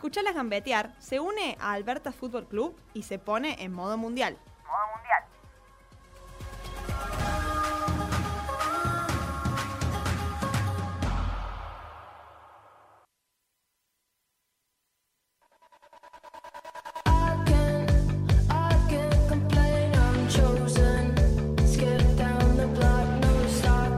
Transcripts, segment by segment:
escucharlas gambetear, se une a Alberta Fútbol Club y se pone en modo mundial. Modo mundial.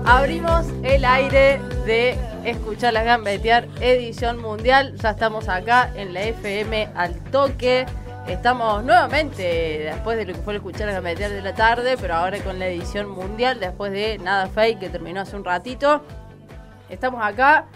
Abrimos el aire de escuchar las gambetear edición mundial. Ya estamos acá en la FM al toque. Estamos nuevamente después de lo que fue el escuchar las gambetear de la tarde, pero ahora con la edición mundial después de Nada Fake que terminó hace un ratito. Estamos acá.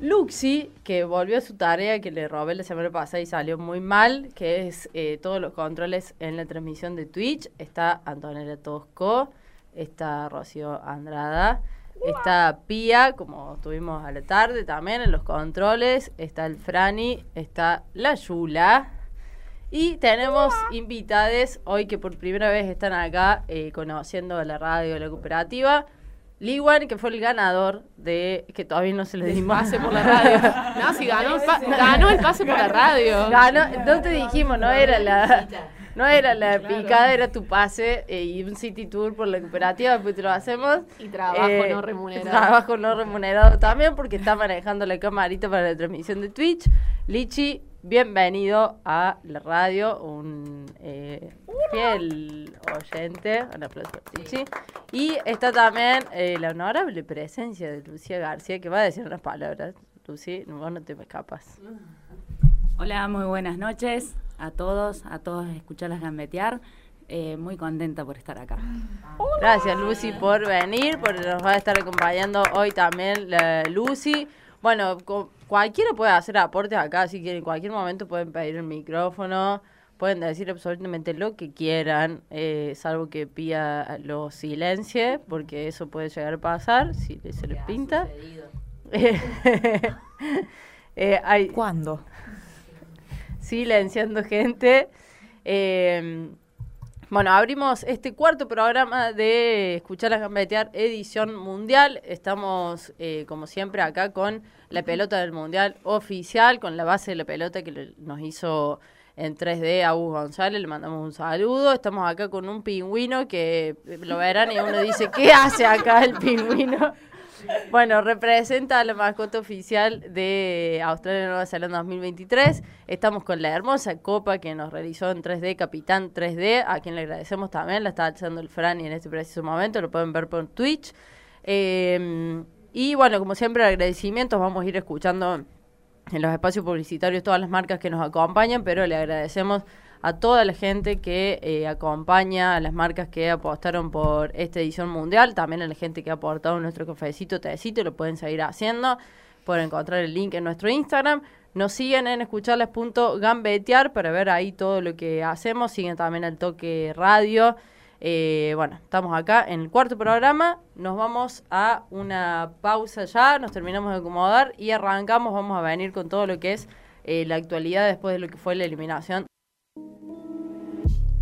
Luxi, que volvió a su tarea que le robé la semana pasada y salió muy mal, que es eh, todos los controles en la transmisión de Twitch. Está Antonella Tosco, está Rocío Andrada, está Pía, como tuvimos a la tarde también en los controles, está el Frani, está la Yula. Y tenemos invitades hoy que por primera vez están acá eh, conociendo la radio de la cooperativa. Liwan, que fue el ganador de. que todavía no se le dimos. Pase por la radio. No, si ganó, el pa- ganó el pase por la radio. Ganó, no te dijimos, no era la. No era la picada, era tu pase eh, y un city tour por la cooperativa, después te lo hacemos. Y trabajo Eh, no remunerado. Trabajo no remunerado también porque está manejando la camarita para la transmisión de Twitch. Lichi, bienvenido a la radio, un eh, fiel oyente. Un aplauso para Lichi. Y está también eh, la honorable presencia de Lucía García que va a decir unas palabras. Lucy, vos no te me escapas. Hola, muy buenas noches a todos, a todos escucharlas gambetear. Eh, muy contenta por estar acá. Gracias Lucy por venir, por nos va a estar acompañando hoy también Lucy. Bueno, cualquiera puede hacer aportes acá, así que en cualquier momento pueden pedir el micrófono, pueden decir absolutamente lo que quieran, eh, salvo que Pía lo silencie, porque eso puede llegar a pasar si se les pinta. Eh, hay, ¿Cuándo? Silenciando gente. Eh, bueno, abrimos este cuarto programa de Escuchar las Gambetear edición mundial. Estamos, eh, como siempre, acá con la pelota del mundial oficial, con la base de la pelota que nos hizo en 3D a Hugo González. Le mandamos un saludo. Estamos acá con un pingüino que eh, lo verán y uno dice, ¿qué hace acá el pingüino? Bueno, representa la mascota oficial de Australia y Nueva Zelanda 2023. Estamos con la hermosa copa que nos realizó en 3D, Capitán 3D, a quien le agradecemos también. La está echando el Fran y en este preciso momento lo pueden ver por Twitch. Eh, y bueno, como siempre, agradecimientos. Vamos a ir escuchando en los espacios publicitarios todas las marcas que nos acompañan, pero le agradecemos a toda la gente que eh, acompaña, a las marcas que apostaron por esta edición mundial, también a la gente que ha aportado nuestro cafecito, tecito, lo pueden seguir haciendo, pueden encontrar el link en nuestro Instagram. Nos siguen en escucharles.gambetear para ver ahí todo lo que hacemos, siguen también al toque radio. Eh, bueno, estamos acá en el cuarto programa. Nos vamos a una pausa ya, nos terminamos de acomodar y arrancamos. Vamos a venir con todo lo que es eh, la actualidad después de lo que fue la eliminación.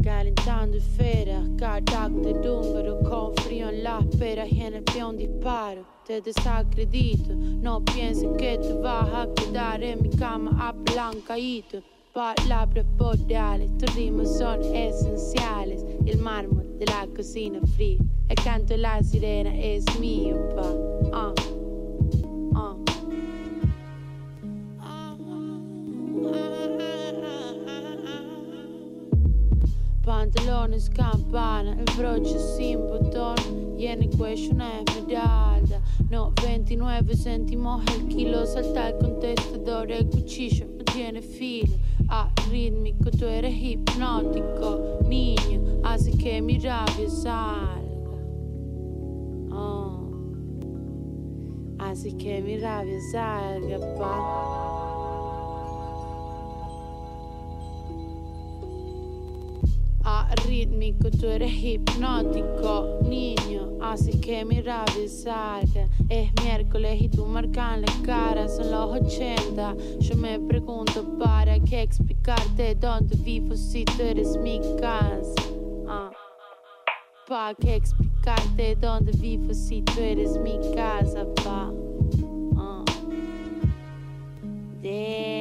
Calentando esferas, de número Con frío en las peras y en el pie un disparo. Te desacredito, no pienses que te vas a quedar en mi cama apalancadito Palabras boreales, tus rimas son esenciales. Y el mármol de la cocina fría El canto de la sirena es mío, pa. Ah, ah. Pantalones campana, il brocio sin botón y en el cuello una esmeralda. No, 29 céntimos el kilo, salta el contestador, el cuchillo no tiene filo. Arrítmico, tú eres hipnótico, niño, así que mi rabia salga. Oh. Así que mi rabia salga, pa. Arrítmico, tú eres hipnótico, niño, así que mi rabia salga. Es miércoles y tú marcan la cara, son los 80. Yo me pregunto para qué explicarte dónde vivo si tú eres mi casa. Ah. ¿Para qué explicarte dónde vivo si tú eres mi casa, pa? Ah. Damn.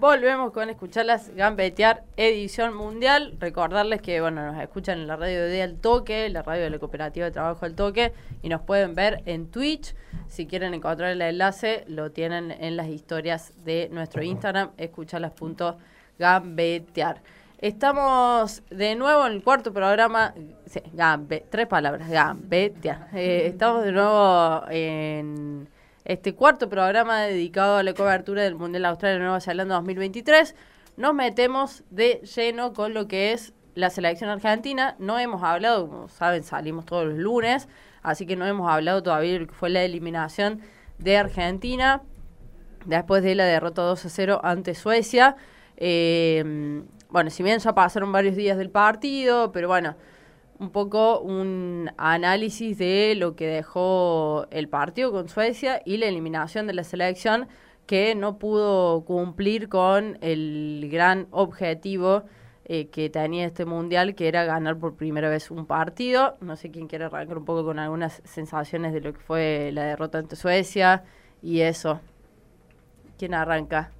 Volvemos con escucharlas gambetear edición mundial. Recordarles que bueno, nos escuchan en la radio de El Toque, la radio de la Cooperativa de Trabajo El Toque, y nos pueden ver en Twitch. Si quieren encontrar el enlace, lo tienen en las historias de nuestro Instagram, escuchalas.gambetear. Estamos de nuevo en el cuarto programa, tres palabras, gambetear. Eh, estamos de nuevo en este cuarto programa dedicado a la cobertura del Mundial Australia Nueva Zelanda 2023. Nos metemos de lleno con lo que es la selección argentina. No hemos hablado, como saben, salimos todos los lunes, así que no hemos hablado todavía de lo que fue la eliminación de Argentina después de la derrota 2 a 0 ante Suecia. Eh, bueno, si bien ya pasaron varios días del partido, pero bueno, un poco un análisis de lo que dejó el partido con Suecia y la eliminación de la selección que no pudo cumplir con el gran objetivo eh, que tenía este mundial, que era ganar por primera vez un partido. No sé quién quiere arrancar un poco con algunas sensaciones de lo que fue la derrota ante Suecia y eso. ¿Quién arranca?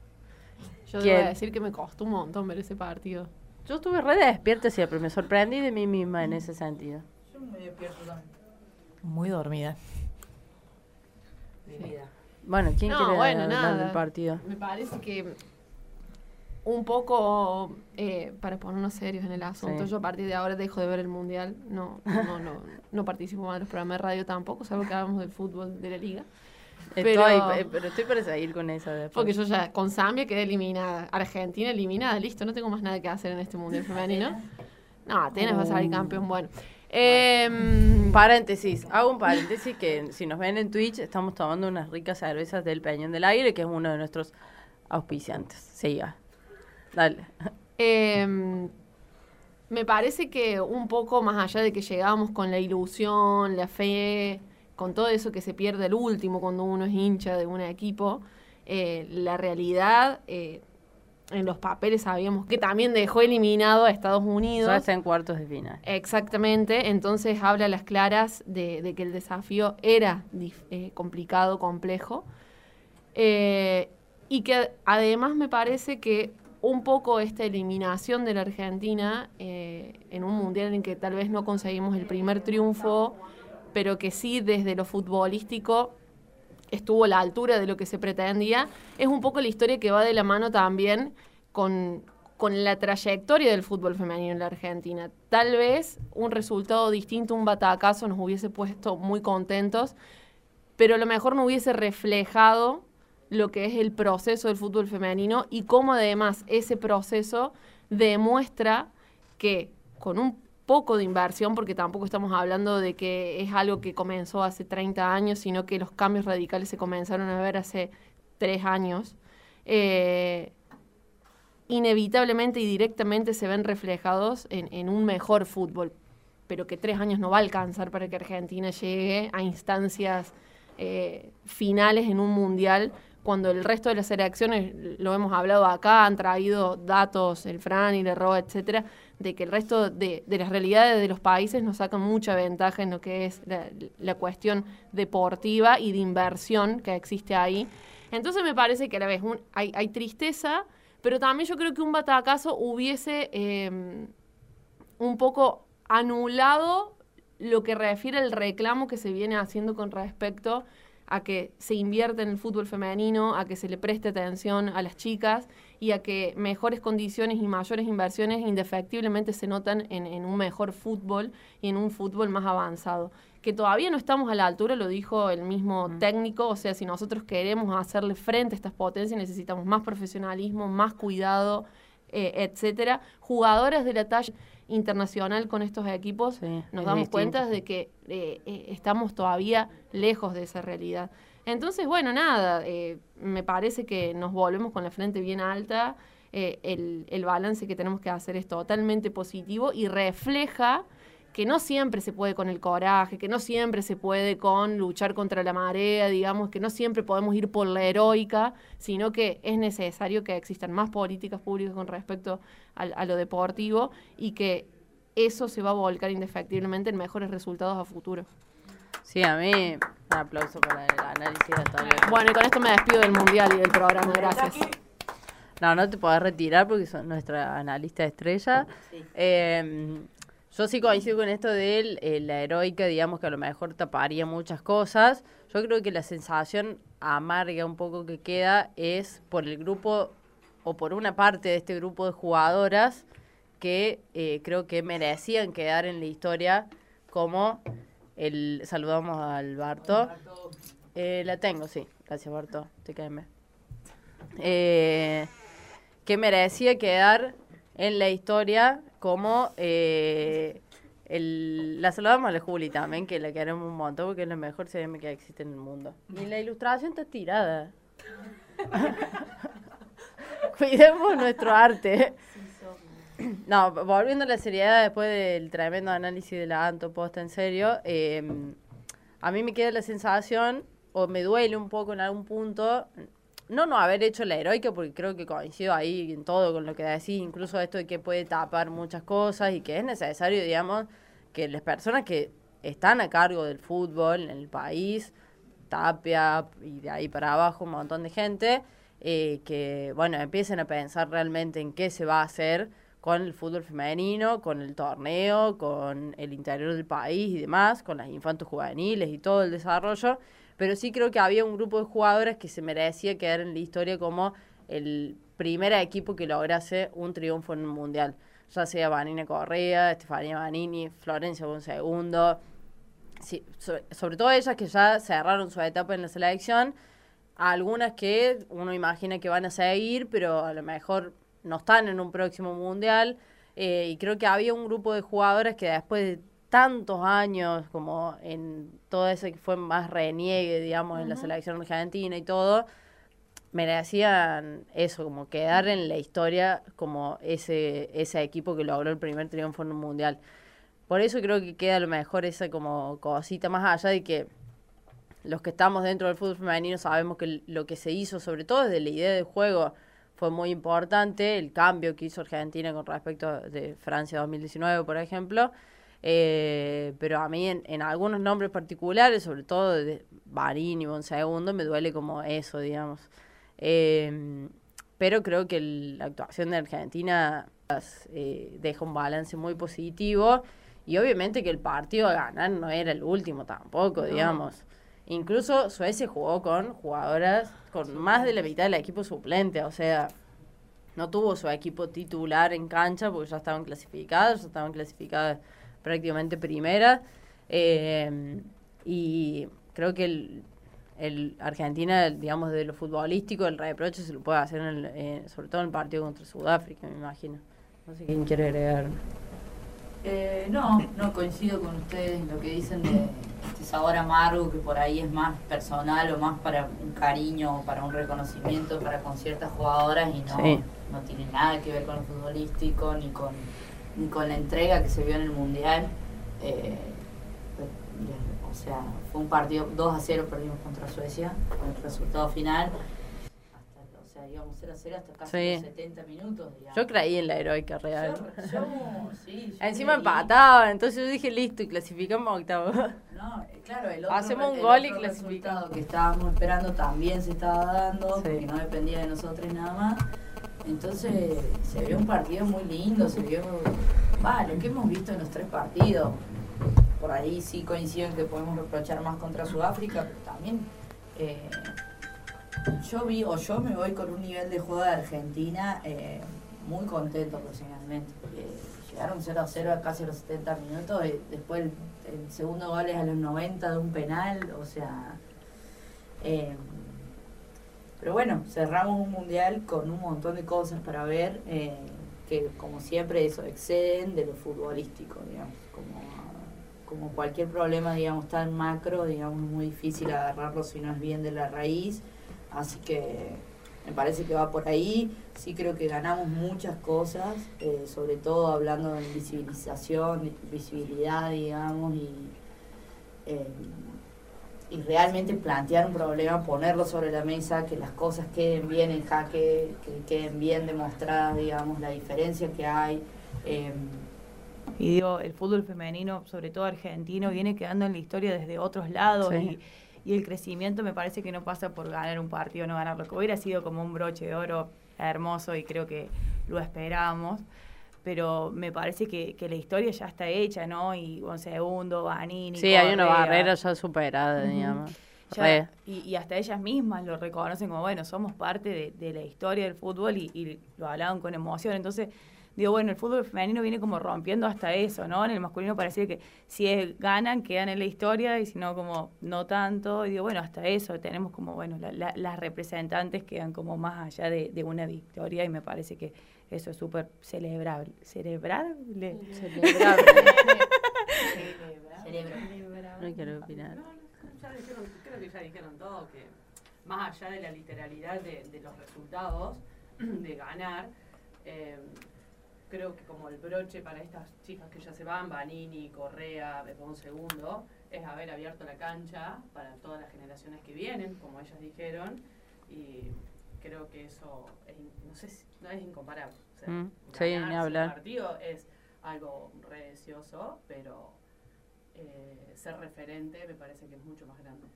Yo ¿Quién? debo decir que me costó un montón ver ese partido. Yo estuve re despierta siempre, me sorprendí de mí misma en ese sentido. Muy dormida. Bueno, ¿quién No, quiere bueno, nada. del partido? Me parece que un poco, eh, para ponernos serios en el asunto, Sí. yo a partir de ahora dejo de ver el Mundial. No, no, no, no participo más en los programas de radio tampoco, salvo que hablamos del fútbol de la liga. Estoy, Pero- eh, pero estoy para seguir con esa después. Porque yo ya con Zambia quedé eliminada. Argentina eliminada, listo, no tengo más nada que hacer en este mundial femenino. No, Atenas va a salir campeón, bueno. Em, Paréntesis, hago un paréntesis que si nos ven en Twitch estamos tomando unas ricas cervezas del Peñón del Aire, que es uno de nuestros auspiciantes. Siga. Dale. Em, me parece que un poco más allá de que llegamos con la ilusión, la fe, con todo eso que se pierde el último cuando uno es hincha de un equipo, eh, la realidad, eh, en los papeles sabíamos que también dejó eliminado a Estados Unidos. Ya está en cuartos de final. Exactamente, entonces habla a las claras de, de que el desafío era eh, complicado, complejo, y que además me parece que un poco esta eliminación de la Argentina en un mundial en que tal vez no conseguimos el primer triunfo, pero que sí desde lo futbolístico estuvo a la altura de lo que se pretendía, es un poco la historia que va de la mano también con, con la trayectoria del fútbol femenino en la Argentina. Tal vez un resultado distinto, un batacazo, nos hubiese puesto muy contentos, pero a lo mejor no hubiese reflejado lo que es el proceso del fútbol femenino y cómo además ese proceso demuestra que con un poco de inversión, porque tampoco estamos hablando de que es algo que comenzó hace 30 años, sino que los cambios radicales se comenzaron a ver hace tres años, eh, inevitablemente y directamente se ven reflejados en, un mejor fútbol, pero que tres años no va a alcanzar para que Argentina llegue a instancias eh, finales en un mundial, cuando el resto de las selecciones, lo hemos hablado acá, han traído datos, el Fran y el Roa, etcétera, de que el resto de, de las realidades de los países nos sacan mucha ventaja en lo que es la, cuestión deportiva y de inversión que existe ahí. Entonces me parece que a la vez hay, tristeza, pero también yo creo que un batacazo hubiese eh, un poco anulado lo que refiere al reclamo que se viene haciendo con respecto a que se invierta en el fútbol femenino, a que se le preste atención a las chicas y a que mejores condiciones y mayores inversiones indefectiblemente se notan en, en un mejor fútbol y en un fútbol más avanzado. Que todavía no estamos a la altura, lo dijo el mismo técnico, o sea, si nosotros queremos hacerle frente a estas potencias necesitamos más profesionalismo, más cuidado, eh, etcétera. Jugadoras de la talla internacional con estos equipos, Sí, nos es damos distinto. cuenta de que eh, eh, estamos todavía lejos de esa realidad. Entonces, bueno, nada, eh, me parece que nos volvemos con la frente bien alta. eh, el, balance que tenemos que hacer es totalmente positivo y refleja que no siempre se puede con el coraje, que no siempre se puede con luchar contra la marea, digamos, que no siempre podemos ir por la heroica, sino que es necesario que existan más políticas públicas con respecto a, a lo deportivo y que eso se va a volcar indefectiblemente en mejores resultados a futuro. Sí, a mí un aplauso para el análisis de Antonio. Bueno, y con esto me despido del Mundial y del programa. Gracias. No, no te podés retirar porque sos nuestra analista estrella. Eh, yo sí coincido con esto de eh, la heroica, digamos que a lo mejor taparía muchas cosas. Yo creo que la sensación amarga un poco que queda es por el grupo o por una parte de este grupo de jugadoras que eh, creo que merecían quedar en la historia como el... Saludamos al Barto. Eh, la tengo, sí. Gracias, Barto. Te caeme. Eh, que merecía quedar en la historia como eh, el, la saludamos a la Juli también, que la queremos un montón porque es la mejor CM que existe en el mundo. Y la ilustración está tirada. Cuidemos nuestro arte. No, volviendo a la seriedad después del tremendo análisis de la Anto Posta, en serio, eh, a mí me queda la sensación, o me duele un poco en algún punto, no no haber hecho la heroica, porque creo que coincido ahí en todo con lo que decís, incluso esto de que puede tapar muchas cosas y que es necesario, digamos, que las personas que están a cargo del fútbol en el país, Tapia y de ahí para abajo un montón de gente, eh, que, bueno, empiecen a pensar realmente en qué se va a hacer con el fútbol femenino, con el torneo, con el interior del país y demás, con las infantos juveniles y todo el desarrollo, pero sí creo que había un grupo de jugadoras que se merecía quedar en la historia como el primer equipo que lograse un triunfo en un mundial, ya sea Vanina Correa, Estefanía Vanini, Florencia un segundo, sí, sobre todo ellas que ya cerraron su etapa en la selección, algunas que uno imagina que van a seguir, pero a lo mejor no están en un próximo mundial. Eh, y creo que había un grupo de jugadoras que después de tantos años, como en todo ese que fue más reniegue, digamos, en la selección argentina y todo, merecían eso, como quedar en la historia como ese, ese equipo que logró el primer triunfo en un mundial. Por eso creo que queda a lo mejor esa como cosita más allá de que los que estamos dentro del fútbol femenino sabemos que lo que se hizo, sobre todo desde la idea de juego, fue muy importante, el cambio que hizo Argentina con respecto de Francia 2019, por ejemplo. Eh, pero a mí en, en, algunos nombres particulares, sobre todo de Barín y Bonsegundo, me duele como eso, digamos. Eh, pero creo que el, la actuación de Argentina eh, deja un balance muy positivo y obviamente que el partido a ganar no era el último tampoco, no. digamos. Incluso Suecia jugó con jugadoras con más de la mitad del equipo suplente, o sea, no tuvo su equipo titular en cancha porque ya estaban clasificadas, ya estaban clasificadas prácticamente primera. Eh, y creo que el, el, Argentina, digamos, de lo futbolístico, el reproche se lo puede hacer, en el, eh, sobre todo en el partido contra Sudáfrica, me imagino. No sé quién quiere agregar. Eh, no, no coincido con ustedes en lo que dicen de este sabor amargo que por ahí es más personal o más para un cariño o para un reconocimiento para con ciertas jugadoras y no, sí. no tiene nada que ver con lo futbolístico ni con, ni con la entrega que se vio en el Mundial. Eh, o sea, fue un partido 2 a 0 perdimos contra Suecia con el resultado final íbamos 0 a 0 hasta casi sí. los 70 minutos. Digamos. Yo creí en la heroica real. Yo, yo, sí, yo Encima empataba, entonces yo dije listo y clasificamos a octavo. No, claro, el otro, Hacemos un gol y clasificamos. que estábamos esperando también se estaba dando, Sí. porque no dependía de nosotros nada más. Entonces se vio un partido muy lindo, se vio, va, lo que hemos visto en los tres partidos. Por ahí sí coinciden que podemos reprochar más contra Sudáfrica, pero también eh, yo vi, o yo me voy con un nivel de juego de Argentina eh, muy contento personalmente. porque llegaron 0 a 0 a casi los 70 minutos, después el, el segundo gol es a los 90 de un penal, o sea... eh, pero bueno, cerramos un mundial con un montón de cosas para ver eh, que, como siempre, eso exceden de lo futbolístico, digamos. Como, como cualquier problema, digamos, tan macro, digamos, es muy difícil agarrarlo si no es bien de la raíz. Así que me parece que va por ahí. Sí creo que ganamos muchas cosas, eh, sobre todo hablando de visibilización, visibilidad, digamos, y, eh, y realmente plantear un problema, ponerlo sobre la mesa, que las cosas queden bien en jaque, que queden bien demostradas, digamos, la diferencia que hay. Eh, y digo, el fútbol femenino, sobre todo argentino, viene quedando en la historia desde otros lados Sí. y, y el crecimiento me parece que no pasa por ganar un partido o no ganarlo, que hubiera sido como un broche de oro hermoso y creo que lo esperábamos, pero me parece que, que la historia ya está hecha, ¿no? Y un segundo, Vanini, Sí, hay una barrera ya superada, digamos. ya- y, y hasta ellas mismas lo reconocen como, bueno, somos parte de, de la historia del fútbol y, y lo hablaban con emoción. Entonces, digo, bueno, el fútbol femenino viene como rompiendo hasta eso, ¿no? En el masculino parecía que si es- ganan, quedan en la historia y si no, como no tanto. Y digo, bueno, hasta eso tenemos como, bueno, la- la- las representantes quedan como más allá de, de una victoria y me parece que eso es súper celebrable. ¿Celebrable? Celebrable. cerebro. No quiero opinar. Ya dijeron, creo que ya dijeron todo, que más allá de la literalidad de, de los resultados, de ganar, eh, creo que como el broche para estas chicas que ya se van, Vanini, Correa, un segundo, es haber abierto la cancha para todas las generaciones que vienen, como ellas dijeron, y creo que eso es, no sé si, no es incomparable. O sea, Mm, sí, ni hablar. partido es algo re deseoso, pero eh, ser referente me parece que es mucho más grande.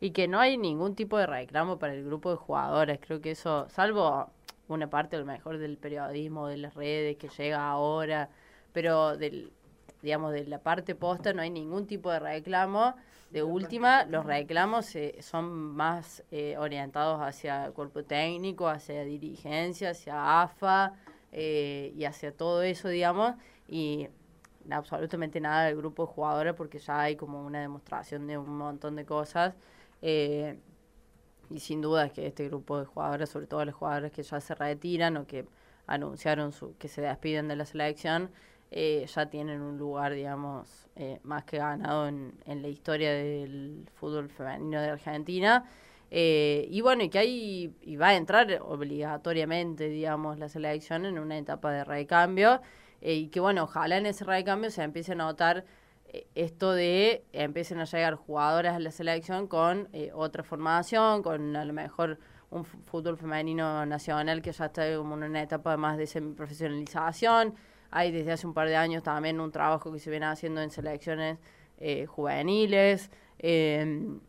Y que no hay ningún tipo de reclamo para el grupo de jugadoras. Creo que eso, salvo una parte a lo mejor del periodismo, de las redes que llega ahora, pero del, digamos, de la parte posta no hay ningún tipo de reclamo. De última, los reclamos eh, son más eh, orientados hacia cuerpo técnico, hacia dirigencia, hacia AFA eh, y hacia todo eso, digamos. Y absolutamente nada del grupo de jugadores porque ya hay como una demostración de un montón de cosas. eh, y sin duda es que este grupo de jugadores, sobre todo los jugadores que ya se retiran o que anunciaron su, que se despiden de la selección, eh, ya tienen un lugar, digamos, eh, más que ganado en, en la historia del fútbol femenino de Argentina. Eh, y bueno, y que hay, y va a entrar obligatoriamente, digamos, la selección en una etapa de recambio. eh, y que bueno, ojalá en ese recambio se empiece a notar esto de empiecen a llegar jugadoras a la selección con eh, otra formación, con a lo mejor un fútbol femenino nacional que ya está como en una etapa más de semiprofesionalización. Hay desde hace un par de años también un trabajo que se viene haciendo en selecciones eh, juveniles. em,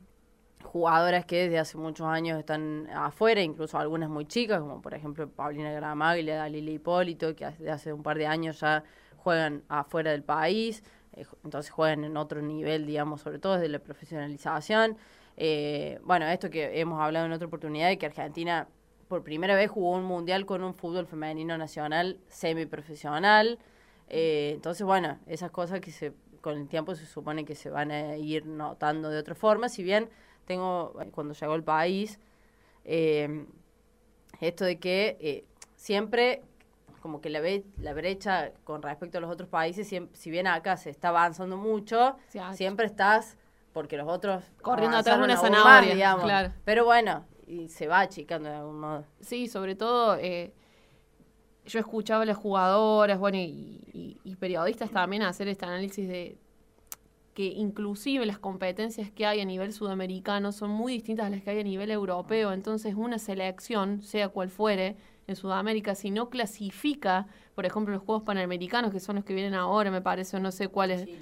jugadoras que desde hace muchos años están afuera, incluso algunas muy chicas, como por ejemplo Paulina Gramaglia, Dalila Hipólito, que desde hace un par de años ya juegan afuera del país, eh, entonces juegan en otro nivel, digamos, sobre todo desde la profesionalización. Eh, bueno, esto que hemos hablado en otra oportunidad, de que Argentina por primera vez jugó un mundial con un fútbol femenino nacional semiprofesional. Eh, entonces, bueno, esas cosas que se con el tiempo se supone que se van a ir notando de otra forma, si bien tengo, eh, cuando llegó al país, eh, esto de que siempre como que la, ve- la brecha con respecto a los otros países, siem- si bien acá se está avanzando mucho, siempre estás porque los otros Corriendo atrás de una más, zanahoria, digamos. claro. Pero bueno, y se va achicando de algún modo. Sí, sobre todo eh, yo escuchaba a las jugadoras, bueno, y, y- y periodistas también hacer este análisis de que inclusive las competencias que hay a nivel sudamericano son muy distintas a las que hay a nivel europeo. Entonces, una selección, sea cual fuere, en Sudamérica, si no clasifica, por ejemplo, los Juegos Panamericanos, que son los que vienen ahora, me parece, o no sé cuáles, Sí.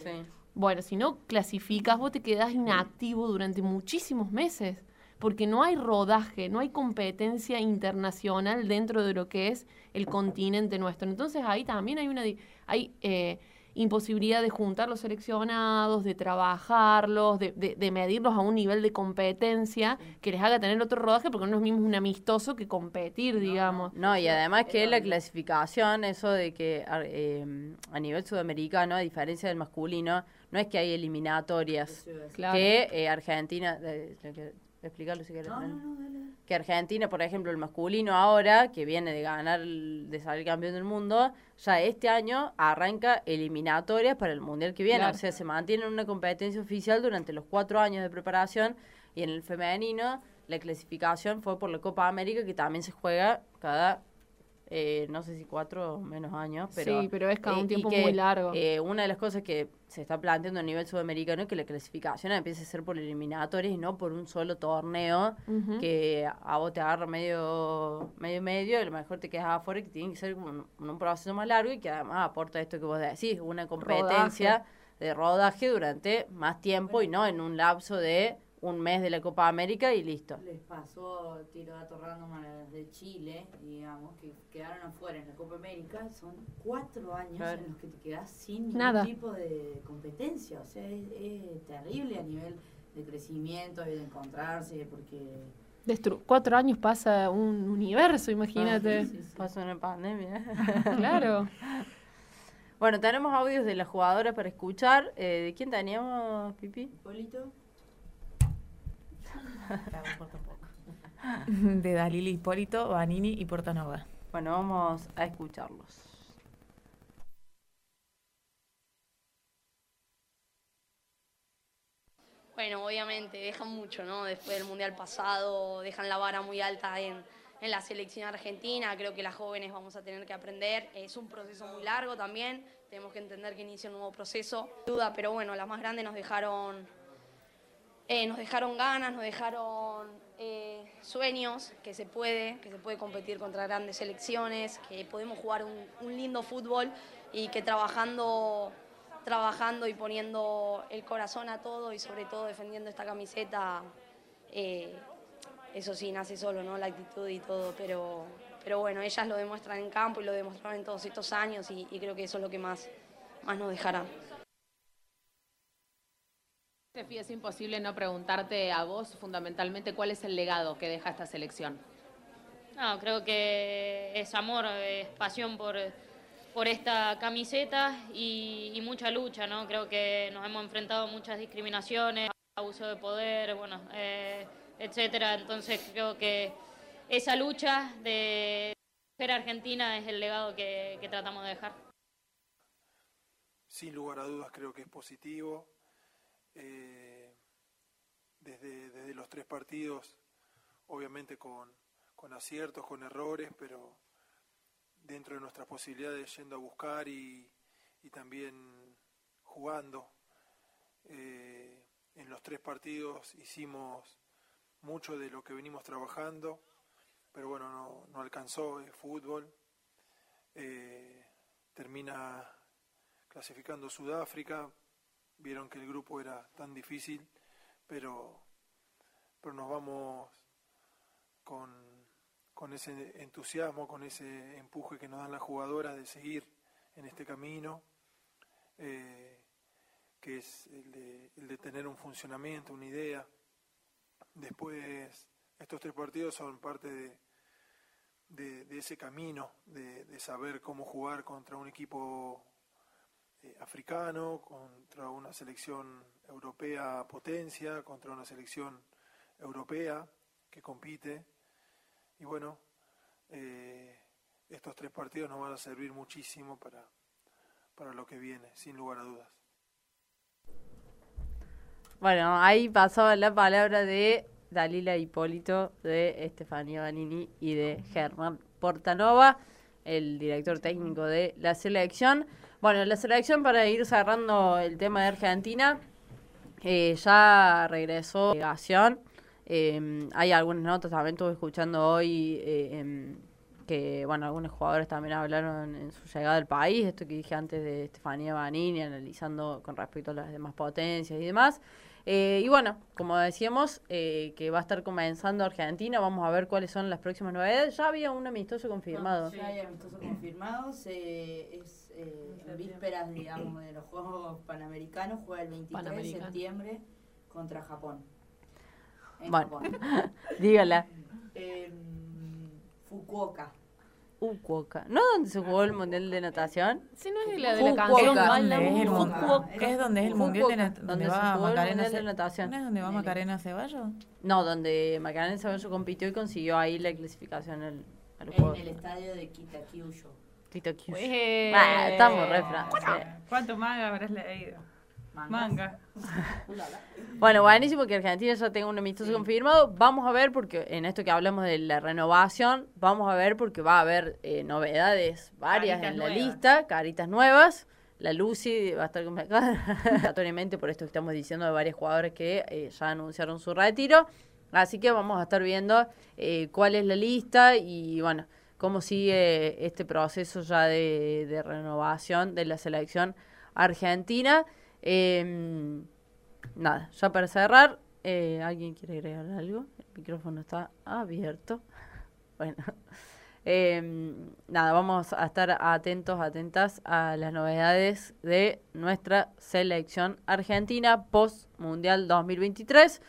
bueno, si no clasificas, vos te quedás inactivo durante muchísimos meses, porque no hay rodaje, no hay competencia internacional dentro de lo que es el continente nuestro. Entonces ahí también hay una hay eh, imposibilidad de juntar los seleccionados, de trabajarlos, de, de- de medirlos a un nivel de competencia que les haga tener otro rodaje, porque no es mismo un amistoso que competir, digamos. No, y además que la clasificación, eso de que a, eh, a nivel sudamericano, a diferencia del masculino, no es que hay eliminatorias. Claro. Que eh, Argentina, eh, explicarlo si querés. Que Argentina, por ejemplo, el masculino ahora, que viene de ganar, de salir campeón del mundo, ya este año arranca eliminatorias para el mundial que viene. Claro. O sea, se mantiene en una competencia oficial durante los cuatro años de preparación y en el femenino la clasificación fue por la Copa América, que también se juega cada, eh, no sé si cuatro o menos años, pero... sí, pero es cada eh, un tiempo que, muy largo. eh, una de las cosas que se está planteando a nivel sudamericano es que la clasificación empiece a ser por eliminatorias y no por un solo torneo que a vos te agarra medio medio medio y a lo mejor te quedas afuera y que tiene que ser un, un proceso más largo y que además aporta esto que vos decís, una competencia de rodaje durante más tiempo y no en un lapso de un mes de la Copa América y listo. Les pasó tiro dato random a las de Chile, digamos, que quedaron afuera en la Copa América. Son cuatro años Claro. en los que te quedas sin ningún Nada. tipo de competencia. O sea, es, es terrible a nivel de crecimiento y de encontrarse, porque... Destru- cuatro años pasa un universo, imagínate. Ah, sí, sí, sí. Pasó una pandemia. Claro. bueno, tenemos audios de las jugadoras para escuchar. Eh, ¿De quién teníamos, Pipi? De Dalila Hipólito, Vanini y Portanova. Bueno, vamos a escucharlos. Bueno, obviamente, dejan mucho, ¿no? Después del Mundial pasado, dejan la vara muy alta en, en la selección argentina. Creo que las jóvenes vamos a tener que aprender. Es un proceso muy largo también. Tenemos que entender que inicia un nuevo proceso. Duda, pero bueno, las más grandes nos dejaron, eh, nos dejaron ganas, nos dejaron eh, sueños, que se puede, que se puede competir contra grandes selecciones, que podemos jugar un, lindo fútbol y que trabajando trabajando y poniendo el corazón a todo y sobre todo defendiendo esta camiseta, eh, eso sí, nace solo, ¿no? La actitud y todo, pero, pero bueno, ellas lo demuestran en campo y lo demostraron en todos estos años y, y creo que eso es lo que más, más nos dejará. Tefi, es imposible no preguntarte a vos fundamentalmente cuál es el legado que deja esta selección. No, creo que es amor, es pasión por, por esta camiseta y, y mucha lucha, ¿no? Creo que nos hemos enfrentado a muchas discriminaciones, abuso de poder, bueno, eh, etcétera. Entonces creo que esa lucha de ser argentina es el legado que, que tratamos de dejar. sin lugar a dudas creo que es positivo. Eh, desde, desde los tres partidos, obviamente con, con aciertos, con errores, pero dentro de nuestras posibilidades yendo a buscar y, y también jugando. Eh, en los tres partidos hicimos mucho de lo que venimos trabajando, pero bueno, no, no alcanzó el fútbol. Eh, termina clasificando Sudáfrica, vieron que el grupo era tan difícil, pero, pero nos vamos con, con ese entusiasmo, con ese empuje que nos dan las jugadoras de seguir en este camino, eh, que es el de, tener un funcionamiento, una idea. Después, estos tres partidos son parte de, de, ese camino, de saber cómo jugar contra un equipo eh, africano, contra una selección europea potencia, contra una selección europea que compite. Y bueno, eh, estos tres partidos nos van a servir muchísimo para, para lo que viene, sin lugar a dudas. Bueno, ahí pasaba la palabra de Dalila Hipólito, de Estefanía Banini y de Germán Portanova, el director técnico de la selección. Bueno, la selección, para ir cerrando el tema de Argentina, eh, ya regresó delegación. Eh, hay algunas notas, también estuve escuchando hoy eh, em, que, bueno, algunos jugadores también hablaron en su llegada al país, esto que dije antes de Estefanía Banini, analizando con respecto a las demás potencias y demás. Eh, y bueno, como decíamos, eh, que va a estar comenzando Argentina, vamos a ver cuáles son las próximas novedades. Ya había un amistoso confirmado. Ya hay amistosos confirmados. eh, es eh, en vísperas, digamos, de los Juegos Panamericanos. Juega el 23 de septiembre contra Japón. En Bueno, Japón. dígala. En Fukuoka. Fukuoka. ¿No donde se jugó el Mundial de Natación? Si no es la de la canción. Es es el busco. mundial, es donde es el mundial de Fukuoka, nat- donde va Macarena Mundial de Natación. ¿No es donde va Macarena Ceballos? No, donde Macarena Ceballos compitió y consiguió ahí la clasificación al, a los En el estadio de Kitakyushu. Tito Kyushu. Eh, estamos re francés. ¿Cuánto más habrás leído? Manga. Bueno, buenísimo que Argentina ya tenga un amistoso confirmado. Vamos a ver, porque en esto que hablamos de la renovación, vamos a ver porque va a haber eh, novedades varias Caritas en la lista, caritas nuevas. La Lucy va a estar obligatoriamente por esto que estamos diciendo de varios jugadores que eh, ya anunciaron su retiro. Así que vamos a estar viendo eh, cuál es la lista y bueno, cómo sigue este proceso ya de, de renovación de la selección argentina. Em, nada, ya para cerrar, eh, ¿alguien quiere agregar algo? El micrófono está abierto. Bueno, Em, nada, vamos a estar atentos, atentas a las novedades de nuestra selección argentina post Mundial 2023.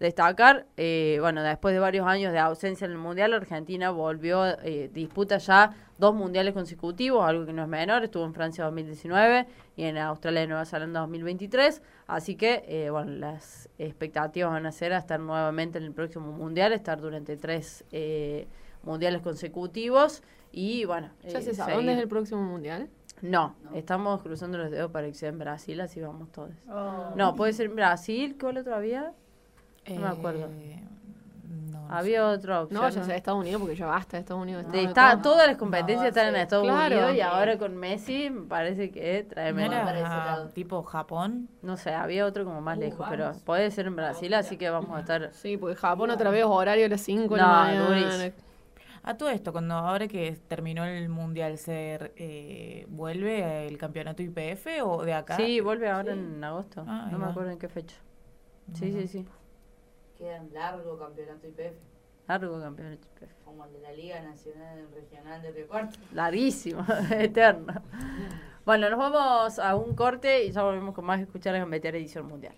Destacar, eh, bueno, después de varios años de ausencia en el Mundial, Argentina volvió, eh, disputa ya dos mundiales consecutivos, algo que no es menor, estuvo en Francia 2019 y en Australia y Nueva Zelanda 2023, así que, eh, bueno, las expectativas van a ser a estar nuevamente en el próximo Mundial, estar durante tres eh, mundiales consecutivos y, bueno. ¿Ya eh, se sabe seguir. dónde es el próximo mundial? No, estamos cruzando los dedos para que sea en Brasil, así vamos todos. Oh. No, puede ser en Brasil, ¿cuál otro había? No me acuerdo. Eh, Había otra opción. No, ya sea Estados Unidos, porque ya basta de Estados Unidos. De- está todas las competencias están en Estados Claro. Unidos y ahora con Messi me parece que trae ¿No menos. era tipo Japón? No sé, había otro como más Uh, lejos, vamos. pero puede ser en Brasil, así que vamos a estar... Sí, porque Japón otra vez horario a las 5 de la No. A todo esto, cuando ahora que terminó el Mundial Ser, eh, ¿vuelve el campeonato IPF o de acá? Sí, vuelve ahora en agosto. Ah, no me va. acuerdo en qué fecha. Sí, sí, sí. Queda un largo campeonato IPF, Largo campeonato. como el de la Liga Nacional Regional de Cuarto. Larguísimo, eterno. Bueno, nos vamos a un corte y ya volvemos con más escuchar a Gambetear edición mundial.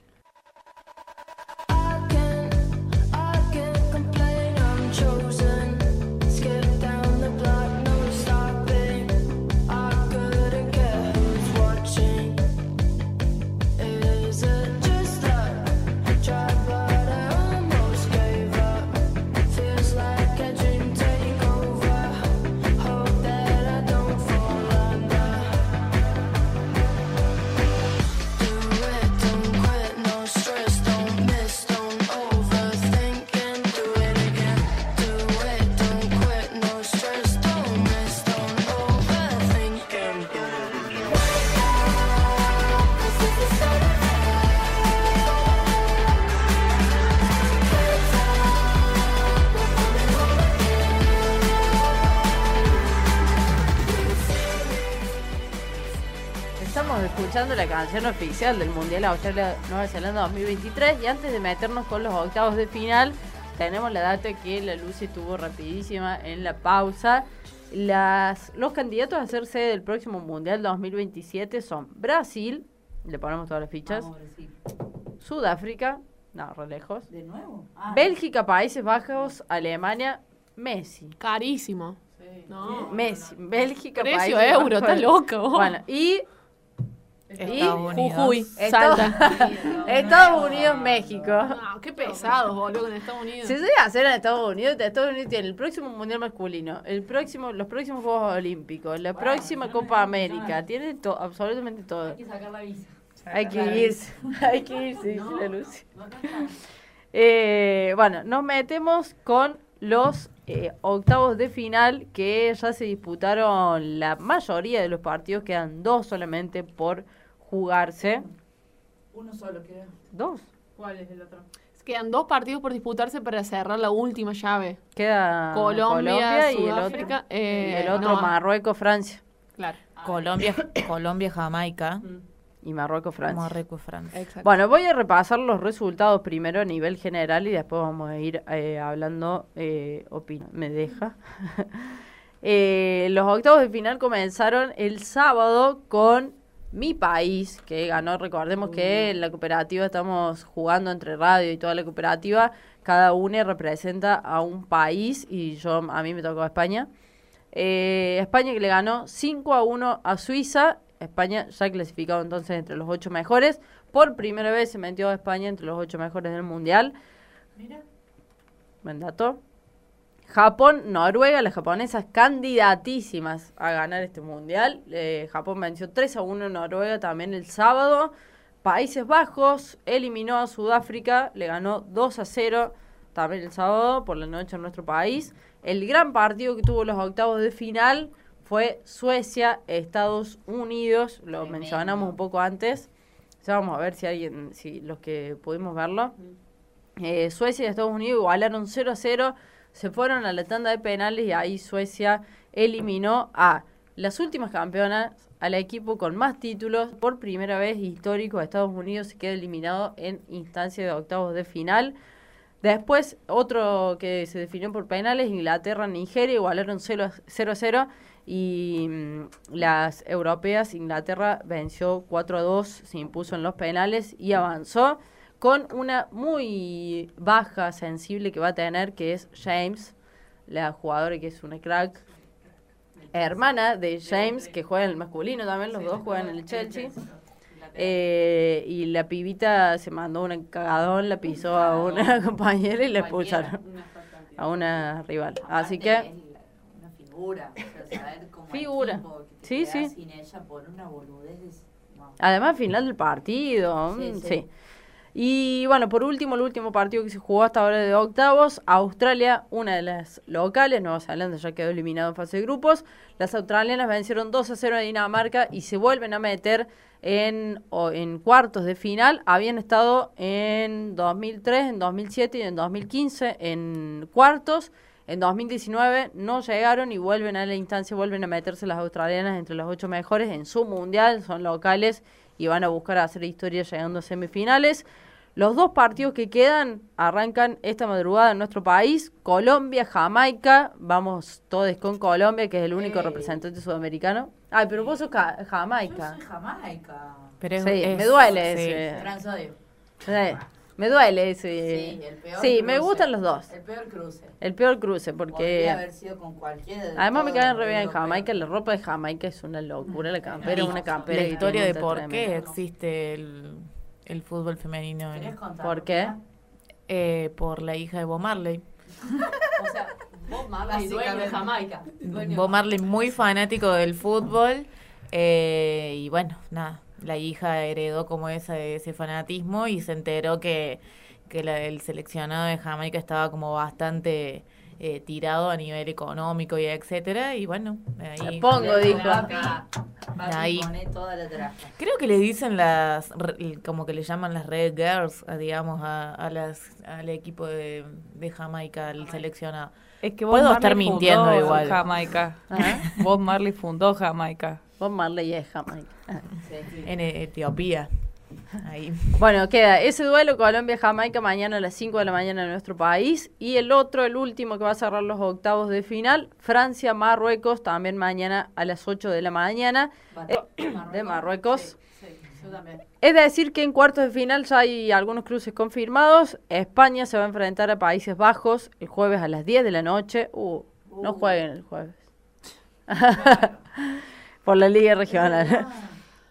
Escuchando la canción oficial del Mundial Australia-Nueva Zelanda 2023 y antes de meternos con los octavos de final, tenemos la data que la luz estuvo rapidísima en la pausa. Las, los candidatos a ser sede del próximo Mundial 2027 son Brasil, le ponemos todas las fichas, Vamos. Sudáfrica, no, re lejos, ¿De nuevo? Ah, Bélgica, Países Bajos, Alemania, Messi. Carísimo. No. Messi, Bélgica, Precio Países euro, Bajos. está loco. Bueno, y Estados y Unidos. Jujuy, Estados- Salta. Estados Unidos, México. No, qué pesados, boludo, con Estados Unidos. Si se llega a hacer en Estados Unidos, Estados Unidos tiene el próximo Mundial masculino, el próximo, los próximos Juegos Olímpicos, la próxima Copa América, tiene to- absolutamente todo. Hay que sacar la visa. Hay que irse, hay que irse, dice la Lucy. Eh, bueno, nos metemos con los eh, octavos de final que ya se disputaron la mayoría de los partidos, quedan dos solamente por jugarse. Uno solo queda. Dos. ¿Cuál es el otro? Quedan dos partidos por disputarse para cerrar la última llave. Queda Colombia, y el otro, Sudáfrica, eh, y el otro no. Marruecos, Francia. Claro. Colombia, Colombia, Jamaica, Y Marruecos, Francia. Marruecos, Francia. Exacto. Bueno, voy a repasar los resultados primero a nivel general y después vamos a ir eh, hablando eh, opino. ¿Me deja? Eh, los octavos de final comenzaron el sábado con mi país, que ganó. Recordemos que en la cooperativa estamos jugando entre radio y toda la cooperativa. Cada uno representa a un país y yo a mí me tocó España. Eh, España que le ganó 5 a 1 a Suiza. España ya clasificado entonces entre los ocho mejores. Por primera vez se metió a España entre los ocho mejores del mundial. Buen dato. Japón, Noruega, las japonesas candidatísimas a ganar este mundial. Eh, Japón venció 3 a 1 en Noruega también el sábado. Países Bajos eliminó a Sudáfrica, le ganó 2 a 0 también el sábado por la noche en nuestro país. El gran partido que tuvo los octavos de final fue Suecia, Estados Unidos, lo mencionamos un poco antes. Ya vamos a ver si alguien, si los que pudimos verlo. Eh, Suecia y Estados Unidos igualaron 0 a 0, se fueron a la tanda de penales y ahí Suecia eliminó a las últimas campeonas, al equipo con más títulos. Por primera vez histórico, Estados Unidos se queda eliminado en instancia de octavos de final. Después, otro que se definió por penales, Inglaterra, Nigeria, igualaron 0 a 0. Y mm, las europeas, Inglaterra venció 4 a 2, se impuso en los penales y avanzó con una muy baja sensible que va a tener, que es James, la jugadora que es una crack, hermana de James, que juega en el masculino también, los dos juegan en el Chelsea. Eh, y la pibita se mandó un cagadón, la pisó a una compañera y la expulsaron a una rival. Así que... Una figura, o sea, saber cómo Figura. equipo que te Sí, sí. sin ella por una boludez es- no. Además, final del partido. Sí, mm, sí. sí. Y bueno, por último, el último partido que se jugó hasta ahora de octavos, Australia, una de las locales, Nueva Zelanda ya quedó eliminado en fase de grupos. Las australianas vencieron 2 a 0 a Dinamarca y se vuelven a meter en, o en cuartos de final. Habían estado en 2003, en 2007 y en 2015 en cuartos. En 2019 no llegaron y vuelven a la instancia, vuelven a meterse las australianas entre los ocho mejores en su mundial, son locales y van a buscar hacer historia llegando a semifinales. Los dos partidos que quedan arrancan esta madrugada en nuestro país, Colombia, Jamaica, vamos todos con Colombia, que es el único Ey. representante sudamericano. Ay, pero vos sos ca- Jamaica. Yo soy Jamaica. Pero es- Sí, es- me duele sí. ese. Transodio. Sí, me duele ese. Sí, el peor Sí, me gustan los dos. El peor cruce. El peor cruce, Podría porque... haber sido con cualquiera de Además me caen re bien en. Jamaica, la ropa de Jamaica es una locura, la campera es una campera. La historia de por qué existe el, el fútbol femenino. en- ¿Querés contar? ¿Por qué? Eh, por la hija de Bob Marley. O sea, Bob Marley, dueño de Jamaica. Dueño- Bob Marley muy fanático del fútbol eh, y bueno, nada, la hija heredó como ese, ese fanatismo y se enteró que, que la- el seleccionado de Jamaica estaba como bastante eh, tirado a nivel económico y etcétera y bueno, ahí... Pongo, dijo. Ahí. toda la. Creo que le dicen las, re- como que le llaman las Red Girls, digamos, a, a las, al equipo de, de Jamaica, al seleccionado. Es que Bob Puedo Marley estar fundó mintiendo igual. Jamaica. Bob Marley fundó Jamaica. Bob Marley es Jamaica. En Etiopía. Ahí. Bueno, queda ese duelo Colombia-Jamaica mañana a las 5 de la mañana en nuestro país. Y el otro, el último que va a cerrar los octavos de final, Francia-Marruecos, también mañana a las 8 de la mañana eh, de Marruecos. Sí, yo también. Es decir, que en cuartos de final ya hay algunos cruces confirmados. España se va a enfrentar a Países Bajos el jueves a las 10 de la noche. Uh, no jueguen el jueves. Por la Liga Regional.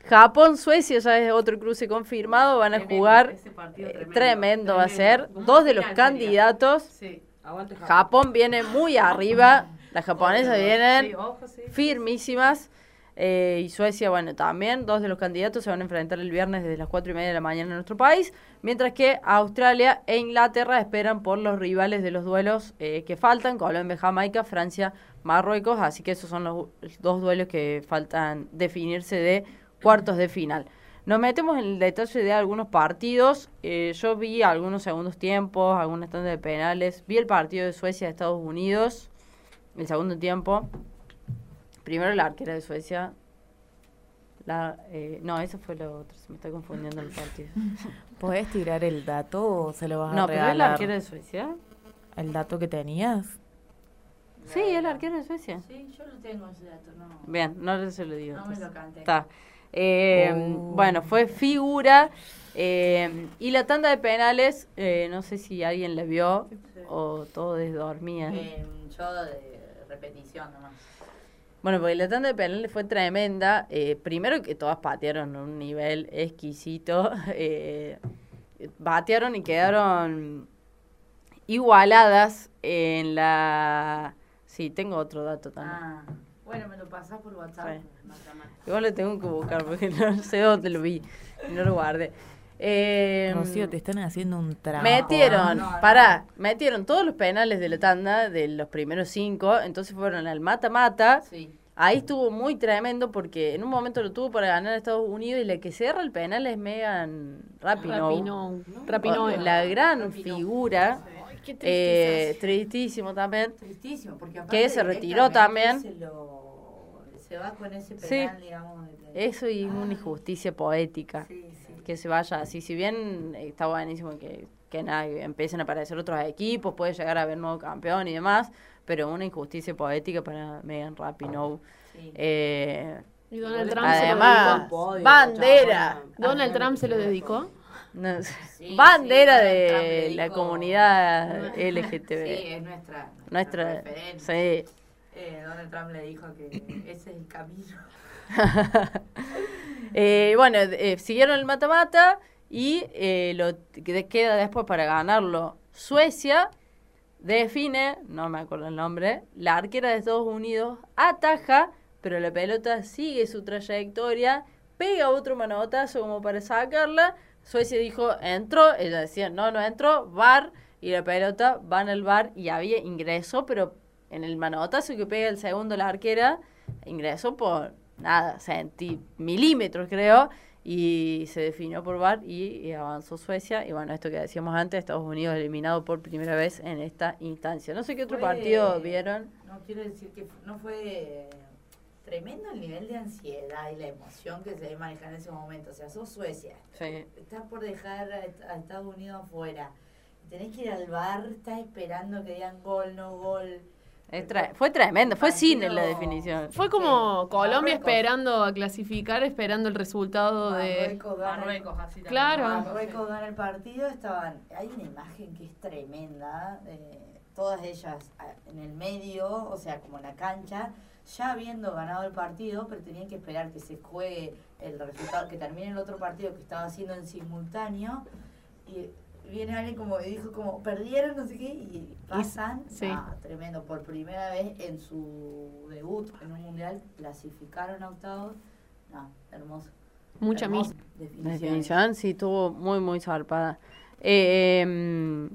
Japón, Suecia ya es otro cruce confirmado. Van a jugar. ese partido eh, tremendo, tremendo va a ser. Dos de los candidatos. Sí, Japón. Viene muy arriba. Las japonesas vienen firmísimas. Eh, y Suecia, bueno, también. Dos de los candidatos se van a enfrentar el viernes desde las cuatro y media de la mañana en nuestro país. Mientras que Australia e Inglaterra esperan por los rivales de los duelos eh, que faltan: Colombia, Jamaica, Francia, Marruecos. Así que esos son los dos duelos que faltan definirse de cuartos de final. Nos metemos en el detalle de algunos partidos. Eh, yo vi algunos segundos tiempos, algunas tandas de penales. Vi el partido de Suecia-Estados Unidos, el segundo tiempo. Primero la arquera de Suecia. La, eh, no, eso fue lo otro. Se me está confundiendo el partido. ¿Podés tirar el dato o se lo vas No, a pero regalar? es la arquera de Suecia. ¿El dato que tenías? Sí, es la arquera de Suecia. Sí, yo lo tengo ese dato, no. Bien, no se lo digo. No me lo canté. Está. Eh, Oh. Bueno, fue figura. eh, y la tanda de penales, eh, no sé si alguien la vio o todos dormían. Eh, yo de repetición nomás. Bueno, porque la tanda de penales fue tremenda. Eh, primero que todas patearon a un nivel exquisito. Eh, batearon y quedaron igualadas en la... Sí, tengo otro dato también. Ah, Bueno, me lo pasás por WhatsApp. Sí. Igual lo tengo que buscar porque no sé dónde lo vi no lo guardé. Eh, Rocío, te están haciendo un trabajo. Metieron, No, no. pará, metieron todos los penales de la tanda de los primeros cinco, entonces fueron al mata-mata. Ahí estuvo muy tremendo porque en un momento lo tuvo para ganar a Estados Unidos y la que cierra el penal es Megan Rapinoe. Rapinoe. Rapinoe. La gran figura. qué eh, tristísimo también. Tristísimo, porque Que se retiró también. Se, lo- se va con ese Sí. penal, digamos. de- Eso y una injusticia poética. Que se vaya así. Si bien está buenísimo que, que nada, empiecen a aparecer otros equipos, puede llegar a haber nuevo campeón y demás, pero una injusticia poética para Megan Rapinoe. Eh, Y Donald Trump se lo además, dedicó. bandera. Donald Trump se lo dedicó. No. Sí, bandera sí, Trump de la comunidad LGTB. Sí, es nuestra, Nuestra, referente. sí. Eh, Donald Trump le dijo que ese es el camino. Eh, bueno, eh, siguieron el mata-mata y eh, lo que queda después para ganarlo Suecia define, no me acuerdo el nombre, la arquera de Estados Unidos ataja, pero la pelota sigue su trayectoria, pega otro manotazo como para sacarla. Suecia dijo, entró, ella decía, no, no entró, bar, y la pelota va en el bar y había ingreso, pero en el manotazo que pega el segundo la arquera, ingresó por nada, centi milímetros creo, y se definió por VAR y, y avanzó Suecia. Y bueno, esto que decíamos antes, Estados Unidos eliminado por primera vez en esta instancia. No sé qué otro Fue- partido vieron. No quiero decir que no fue tremendo el nivel de ansiedad y la emoción que se debe manejar en ese momento. O sea, sos Suecia. Sí. Estás por dejar a Estados Unidos afuera. Tenés que ir al bar, estás esperando que digan gol, no gol. Es tre- fue tremendo, fue cine la definición. Fue como Colombia Marruecos. esperando a clasificar, esperando el resultado de... Marruecos gana el- Marruecos, así también. Claro. Marruecos gana el partido, estaban, hay una imagen que es tremenda, eh, todas ellas ah, en el medio, o sea, como en la cancha, ya habiendo ganado el partido, pero tenían que esperar que se juegue el resultado, que termine el otro partido que estaba haciendo en simultáneo, y viene alguien como y dijo como perdieron no sé qué y pasan sí. Ah, tremendo por primera vez en su debut en un mundial clasificaron a octavos no, hermoso Mucha Hermoso. Definiciones. Definición, sí, estuvo muy, muy zarpada. Eh, em,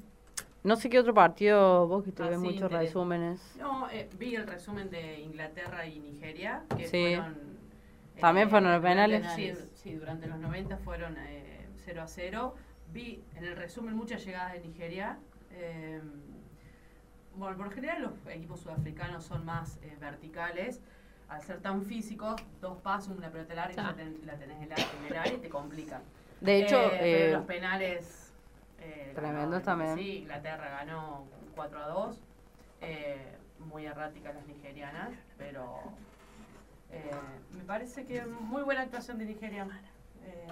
no sé qué otro partido, vos que te Ah, ves sí, muchos interés. resúmenes. No, eh, vi el resumen de Inglaterra y Nigeria, que Sí. fueron... También fueron los penales. Sí, sí, durante los 90 fueron eh, 0 a 0. Vi en el resumen muchas llegadas de Nigeria. eh, bueno, por lo general los equipos sudafricanos son más eh, verticales. Al ser tan físicos, dos pasos, una pelota larga y Ah. ya ten- la tenés en el área y te complican. De hecho, Eh, eh, los penales... tremendos también. Sí, Inglaterra ganó 4 a 2. eh, muy erráticas las nigerianas, pero me parece que muy buena actuación de Nigeria. Eh,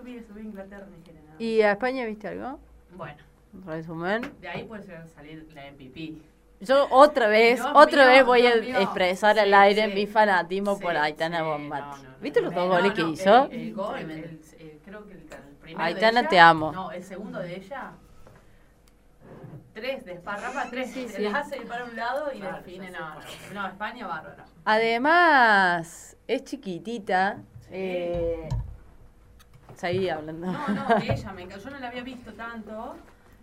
vi Inglaterra, Nigeria. nada más. ¿Y a España viste algo? Bueno, Resumen. de ahí puede salir la MVP. Yo otra vez, Dios otra mío, vez voy a mío. expresar al Sí, aire sí. mi fanatismo Sí, por Aitana sí, no, no, ¿Viste los dos No, goles que no, hizo? El, el gol, el- eh, creo que el, el primero Aitana, de ella, te amo. No, el segundo de ella. Tres, desparrama tres. Sí, se sí. las hace ir para un lado y define. No, no, no, España bárbaro. Además, es chiquitita. Eh, seguí hablando. No, no, de ella me encanta. Yo no la había visto tanto,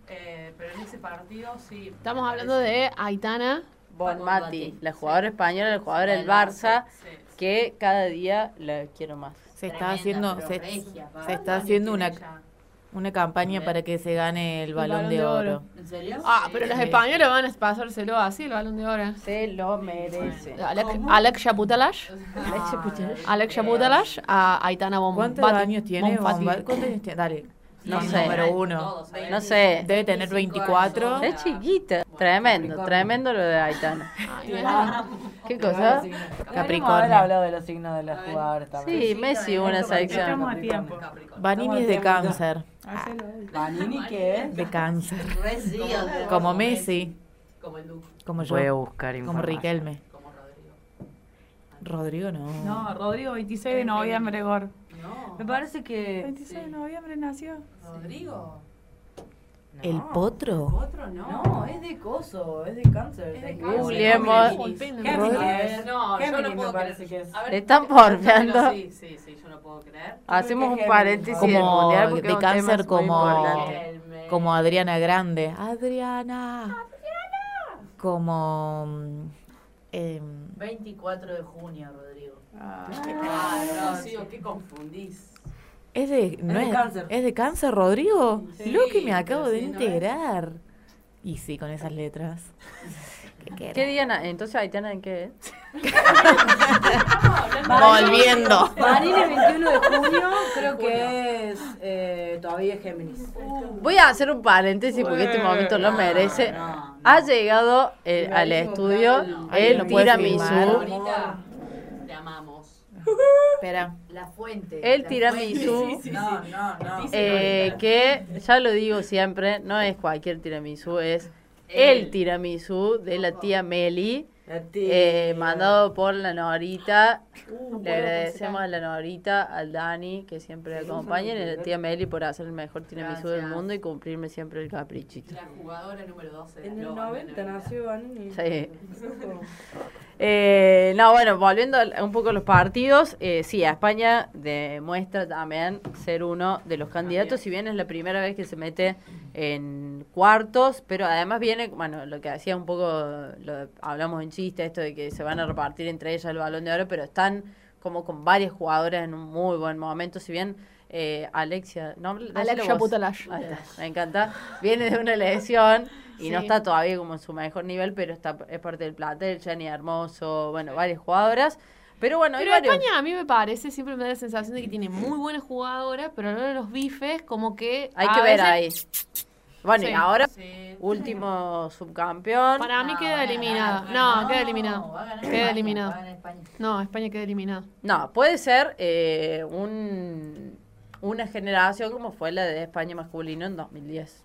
eh, pero en ese partido sí. Estamos hablando de Aitana. Bonmati, la jugadora española, la jugadora del Barça, que cada día la quiero más. Se está haciendo, regia, se está haciendo una, una campaña para que se gane el balón, de, oro. ¿En serio? Ah, pero los españoles van a pasárselo así, el balón de oro. Se lo merece. Alex, Alex Putalash. Alex Putalash a Aitana Bonfati. ¿Cuántos años tiene? ¿Cuántos años tiene? Dale. No Sí, sé. Número uno. No sé. Debe tener 24. Es chiquita. Tremendo, tremendo lo de Aitana. ¿Qué cosa? Capricornio. haber hablado de los signos de las jugadoras también. Sí, Messi una sección. Estamos a tiempo. Vanini es de cáncer. ¿Vanini qué es? De cáncer. Como Messi. Como el Duque. Como yo. Voy a buscar Como. Riquelme. Rodrigo no. No, Rodrigo, 26 de noviembre, Gor. No. Me parece que 26 de noviembre nació. Rodrigo. ¿El potro? Otro no. No, es de coso, es de cáncer. Es de cáncer. Géminis. No, yo no puedo creer. que es. A ver, Le están porfiando. Sí, sí, sí, yo no puedo creer. Hacemos un paréntesis del Como mundial porque de cáncer como, como Adriana Grande. Adriana. Como... mm, em, 24 de junio, Rodrigo. Ah, ¿qué confundís? ¿Es de, no de es, cáncer. ¿Es de cáncer, Rodrigo? Sí, Lo que me acabo de sí, ¿no es? enterar. Y sí, con esas letras. ¿Qué querés? ¿Qué día? na- Entonces, Aitana, ¿en qué? Volviendo. Marina, 21 de junio, creo que es. Eh, todavía es Géminis. Voy a hacer un paréntesis porque este momento lo merece. Ha llegado eh, al estudio el ¿lo puedes tiramisú. Espera. La fuente. El la tiramisú. fuente. Sí, sí, No, sí. no, no. Eh, que ya lo digo siempre, no es cualquier tiramisú, es el tiramisú de la tía Meli, La tía. eh, mandado por la Norita. Uh, Le agradecemos a la Norita, al Dani, que siempre acompañan, y a la tía Meli por hacer el mejor tiramisú del mundo y cumplirme siempre el caprichito. La jugadora número 12. En el Lo- 90 nació Vanini. Sí. Eh, no, bueno, volviendo un poco a los partidos, eh, sí, a España demuestra también ser uno de los candidatos, si bien es la primera vez que se mete en cuartos, pero además viene, bueno, lo que hacía un poco, lo, hablamos en chiste, esto de que se van a repartir entre ellas el balón de oro, pero están como con varias jugadoras en un muy buen momento, si bien eh, Alexia, no, Alexia está, me encanta, viene de una lesión y no está todavía como en su mejor nivel, pero está es parte del plantel, Jenny Hermoso, bueno, varias jugadoras. Pero bueno, Pero. España a mí me parece, siempre me da la sensación de que tiene muy buenas jugadoras, pero de los bifes, como que. Hay que ver veces- ahí. Bueno, y ahora, Sí. último subcampeón. Para mí No, queda va a eliminado. ganar, No, no, queda va eliminado. a ganar Queda España, eliminado. va a ganar España. No, España queda eliminado. No, puede ser eh, un, una generación como fue la de España masculino en 2010.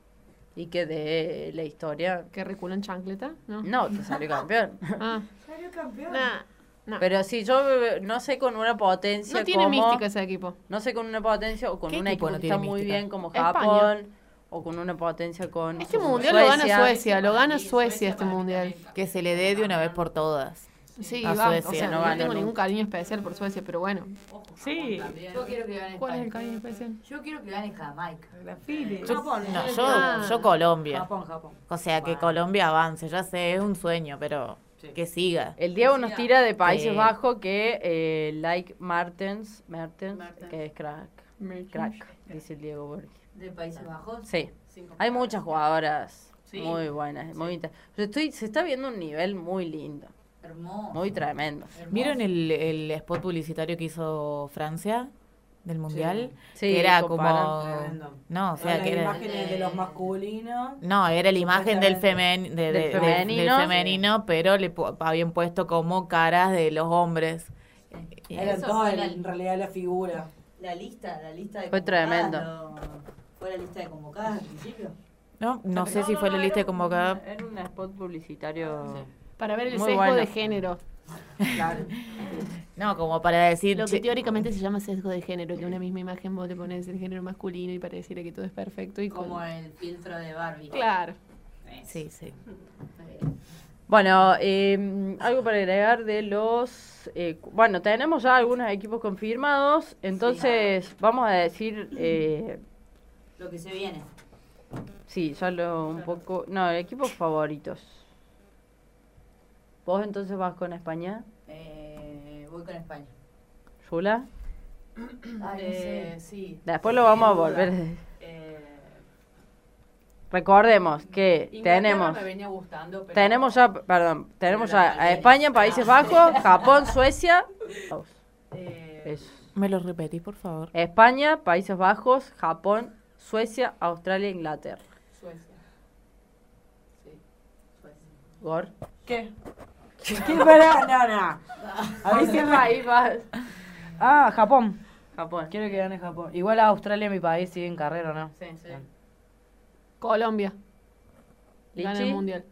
Y que de la historia. ¿Que reculan chancleta? No. No, que salió campeón. Ah, Salió campeón. nah, no. Pero sí, yo eh, no sé con una potencia. no tiene como- mística ese equipo. No sé con una potencia o con ¿Qué un equipo equipo no que está muy mística? bien como España. Japón o con una potencia con Este mundial lo gana Suecia, lo gana Suecia este mundial. Que se le dé de una vez por todas. Sí, A va, Suecia, o sea, no no, tengo ningún cariño especial por Suecia, pero bueno. Sí. Yo quiero que gane ¿Cuál es el cariño especial? Yo quiero que gane Jamaica. La Fili. Yo, Japón, no, yo, Ah. yo Colombia. Japón, Japón. O sea, que Colombia avance. Ya sé, es un sueño, pero que siga. El Diego nos tira de Países Sí. Bajos que eh, like Martens, Mertens. que es crack, crack, dice el Diego Borghi. De Países Bajos. Sí, hay muchas jugadoras Sí. muy buenas, muy inter- Yo estoy, se está viendo un nivel muy lindo, Hermoso. muy tremendo. hermoso. ¿Vieron el, el spot publicitario que hizo Francia del Mundial? Sí, que era comparan. como... Tremendo. No, o sea, las que era... imágenes de los masculinos. No, era la imagen del, femen, de- de- Del de- del femenino. femenino, pero le pu- habían puesto como caras de los hombres. Eran Eso todas fue la- en realidad la figura. La lista, la lista de Fue convocadas, tremendo. lo- Fue la lista de convocadas al principio. No, no sé si fue la lista de convocada. Era un spot publicitario. Para ver el sesgo bueno. de género. No, como para decir... Lo que teóricamente se llama sesgo de género, que una misma imagen vos le pones el género masculino y pareciera que todo es perfecto y Como el filtro de Barbie. Claro. Sí, sí. Bueno, eh, algo para agregar de los... eh, bueno, tenemos ya algunos equipos confirmados, entonces vamos a decir... Eh, Lo que se viene. sí, solo un poco... No, equipos favoritos. ¿Vos entonces vas con España? Eh, voy con España. ¿Yula? Ay, Eh, sí. Después lo vamos a volver. Eh, Recordemos que Inglaterra tenemos... me venía gustando, pero Tenemos ya, perdón, tenemos ya a. España, Países Bajos, Japón, Suecia. eh, Eso. ¿Me lo repetís, por favor? España, Países Bajos, Japón, Suecia, Australia, Inglaterra. Suecia. Sí, Suecia. Gor. ¿Qué? ¿Qué para? No, no. A ver ¿Qué país vas? Ah, Japón. Japón. Quiero que gane Japón. Igual a Australia, mi país, sigue en carrera, ¿no? Sí, sí. Colombia. Gana el mundial.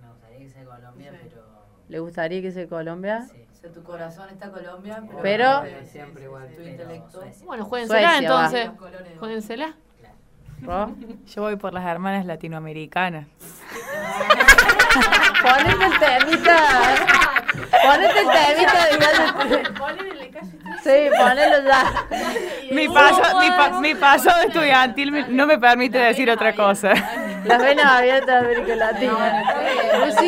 Me gustaría que sea Colombia, pero. ¿le gustaría que sea Colombia? Sí. O sea, tu corazón está Colombia, pero. Pero- Eh, siempre igual. Tu intelecto. Bueno, va. entonces. Los colores de- Juéguensela. ¿Ro? Yo voy por las hermanas latinoamericanas. Ponete el temita. Ponete el temita de Sí, ponelo ya. Mi paso, mi, pa- mi paso estudiantil me- no me permite decir otra cosa. Las venas abiertas de América Latina. Lucy,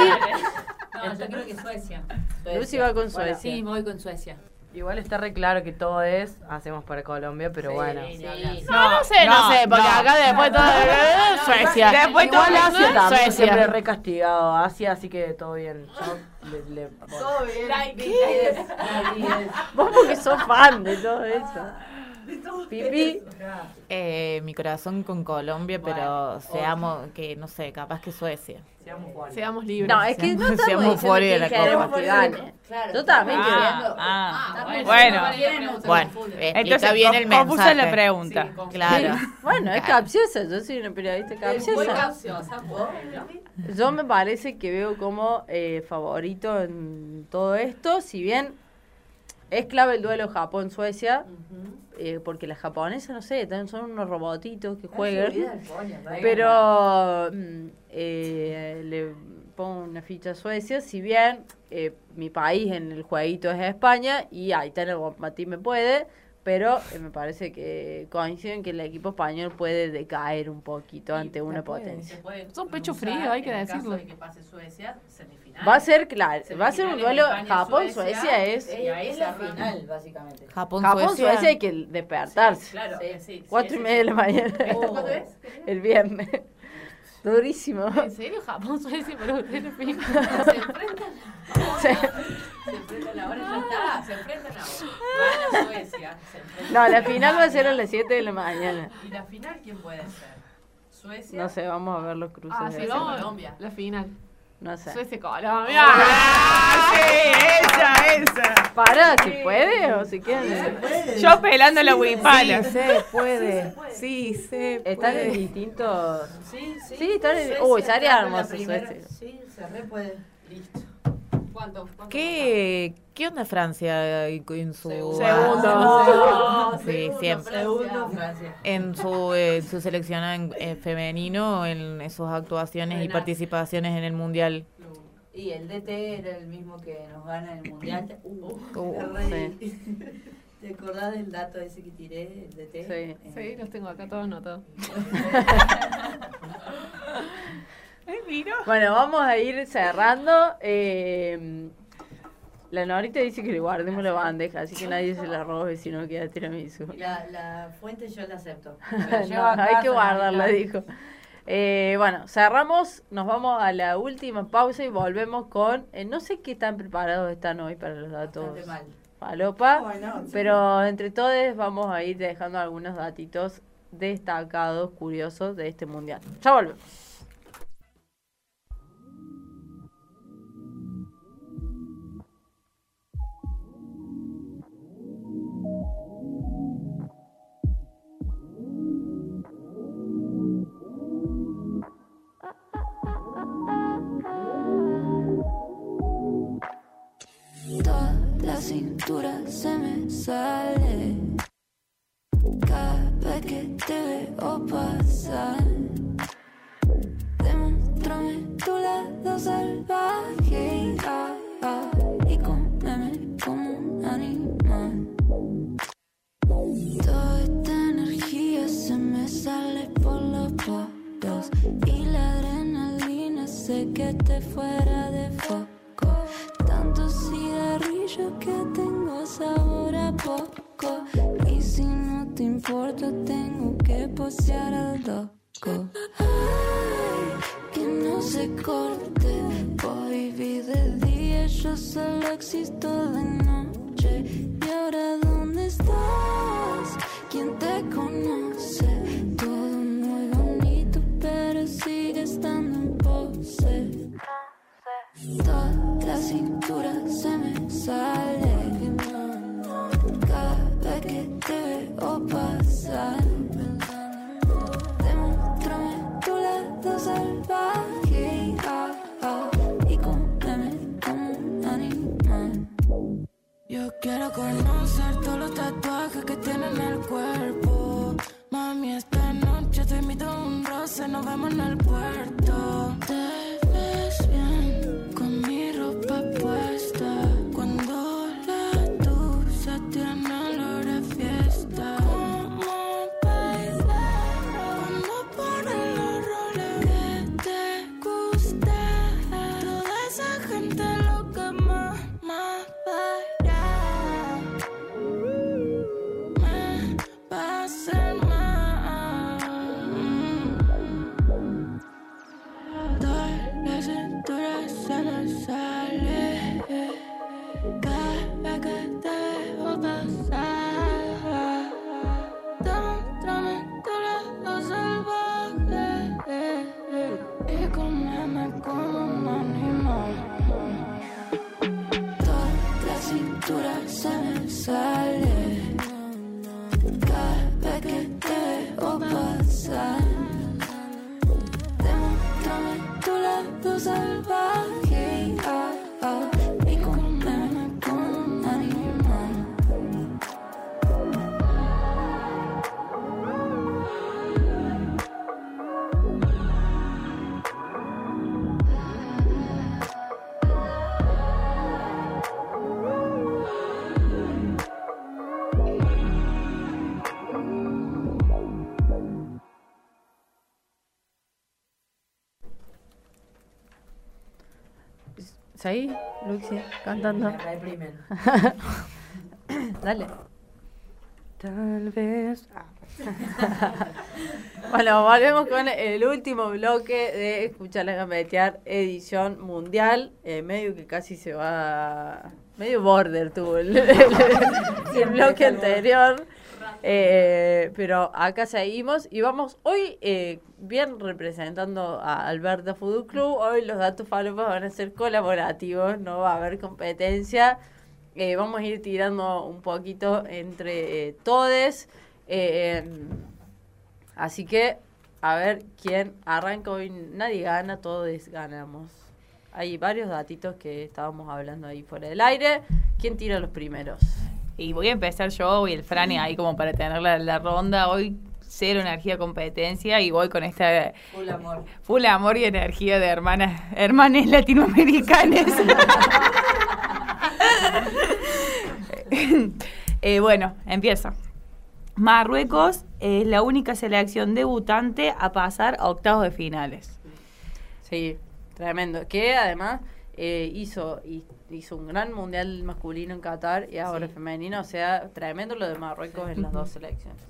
No, yo creo que Suecia. Lucy va con Bueno, Suecia. Sí, voy con Suecia. Igual está re claro que todo es, hacemos para Colombia, pero bueno. No, no sé, no, sé, porque acá después todo Suecia. Después Igual todo Asia Asia también Suecia. siempre re castigado. Asia, así que todo bien. Yo le- le- Todo bien. ¿Qué? Vos porque sos fan de todo eso. Pipi. Eh, mi corazón con Colombia, pero seamos, que no sé, capaz que Suecia. Seamos libres. No, es que no estamos Seamos fuera de la Copa. Claro, Yo también ah, quiero. Ah, bueno. bueno. Bueno, explica Entonces, bien el confusa mensaje. la pregunta. Claro. Bueno, es capciosa. Yo soy una periodista capciosa. Yo me parece que veo como eh, favorito en todo esto, si bien es clave el duelo Japón-Suecia, eh, porque las japonesas, no sé, también son unos robotitos que juegan, subida al podio, va a pero mm, eh, le pongo una ficha a Suecia, si bien eh, mi país en el jueguito es España y ahí está el Guamatí me puede, pero eh, me parece que coinciden que el equipo español puede decaer un poquito ante una potencia. Son pecho frío, hay que decirlo. caso de que pase Suecia, semifinal. Va a ser, claro, va a ser un duelo Japón-Suecia Suecia, es... Y ahí es la final, básicamente. Japón, Japón-Suecia Suecia. hay que despertarse. Claro, eh, sí. Cuatro sí, y sí, media de la sí. mañana. ¿Cuándo es? El viernes. Durísimo. ¿En serio? Japón, Suecia, pero ustedes Se enfrentan. Sí. Se enfrentan ahora, ya está. Se enfrentan ahora. Gana Suecia. se enfrentan. No, la final va a ser a las 7 de la mañana. ¿Y la final quién puede ser? Suecia. No sé, vamos a ver los cruces. Ah, de sí. Colombia. La final. No sé. Suecia, Colombia. ¡Ah, sí! ¡Esa, esa! Para, si puede o si quiere. Yo pelando la huipala. Sí, se puede. Sí, se Están en puede. distintos. Sí, sí. Sí, están en. Uy, la hermoso Suecia. Sí, se re puede. Listo. ¿Cuánto? cuánto ¿Qué, ¿Qué onda Francia en su... Segundo. Sí, siempre. Segundo, Francia. En su, eh, su selección en, eh, femenino, en sus actuaciones y participaciones en el Mundial. Y el DT era el mismo que nos gana en el mundial. Uh, Uh, reí. ¿Te acordás del dato ese que tiré, el DT? Sí. Sí, los tengo acá todos anotados. Bueno, vamos a ir cerrando. Eh, la Norita dice que le guardemos la bandeja, así que nadie se la robe si no queda tiramisu. La, la fuente yo la acepto. no, hay que guardarla, dijo. Eh, bueno, cerramos, nos vamos a la última pausa y volvemos con. eh, no sé qué tan preparados están hoy para los datos. Mal. Bueno, sí. pero entre todos vamos a ir dejando algunos datitos destacados, curiosos de este mundial. Ya volvemos. Cintura se me sale cada vez que te veo pasar. Demuéstrame tu lado salvaje ah, ah, y cómeme como un animal. Toda esta energía se me sale por los poros y la adrenalina sé que te fuera de foco. Cigarrillo que tengo sabor a poco. Y si no te importa, tengo que posear al loco. Ay, que no se corte. Voy de día, yo solo existo de noche. ¿Y ahora dónde estás? ¿Quién te conoce? Todo muy bonito, pero sigue estando en pose. Toda la cintura se me sale. Cada vez que te veo pasar, demuéstrame tu lado salvaje. Ah, ah, y cómeme como un animal. Yo quiero conocer todos los tatuajes que tienen en el cuerpo. Mami, esta noche te invito a un roce, nos vemos en el puerto. ¿Seguí, Luxia, cantando? Me reprimen. Dale. Tal vez. bueno, volvemos con el último bloque de Escuchar la Gambetear, edición mundial. eh, medio que casi se va. Medio border tuvo el, el- el bloque anterior. Eh, pero acá seguimos y vamos hoy eh, bien representando a Alberta Fútbol Club. Hoy los datos falopos van a ser colaborativos, no va a haber competencia. Eh, vamos a ir tirando un poquito entre todes. Así que a ver quién arranca hoy. Nadie gana, todos ganamos. Hay varios datitos que estábamos hablando ahí fuera del aire. ¿Quién tira los primeros? Y voy a empezar yo y el Frane ahí como para tener la, la ronda. Hoy cero energía competencia y voy con esta Full amor. full amor y energía de hermanas, hermanas latinoamericanas. Eh, bueno, empiezo. Marruecos es la única selección debutante a pasar a octavos de finales. Sí, tremendo. Que además eh, hizo, hi- hizo un gran mundial masculino en Qatar y ahora femenino. O sea, tremendo lo de Marruecos en las dos selecciones.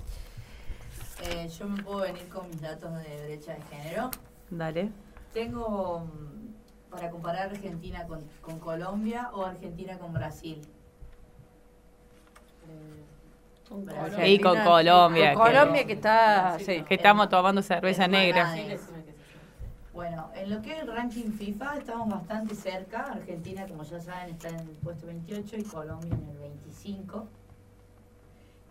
Eh, yo me puedo venir con mis datos de brecha de género. Dale. Tengo mm, para comparar Argentina con, con Colombia o Argentina con Brasil. Brasil. Y con Colombia. Con Colombia que está, sí. Que estamos tomando cerveza negra. Bueno, en lo que es el ranking FIFA estamos bastante cerca. Argentina, como ya saben, está en el puesto 28 y Colombia en el 25.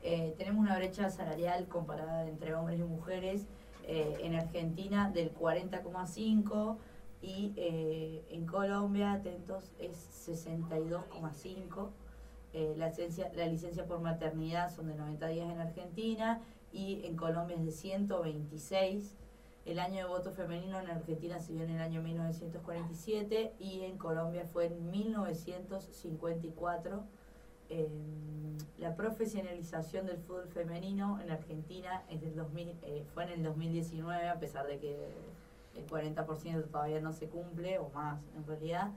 Eh, tenemos una brecha salarial comparada entre hombres y mujeres eh, en Argentina del 40,5 y eh, en Colombia, atentos, es 62,5. Eh, la, licencia, la licencia por maternidad son de 90 días en Argentina y en Colombia es de 126. El año de voto femenino en Argentina se dio en el año 1947 y en Colombia fue en 1954. Eh, la profesionalización del fútbol femenino en Argentina es del 2000, eh, fue en el 2019, a pesar de que el 40% todavía no se cumple, o más en realidad.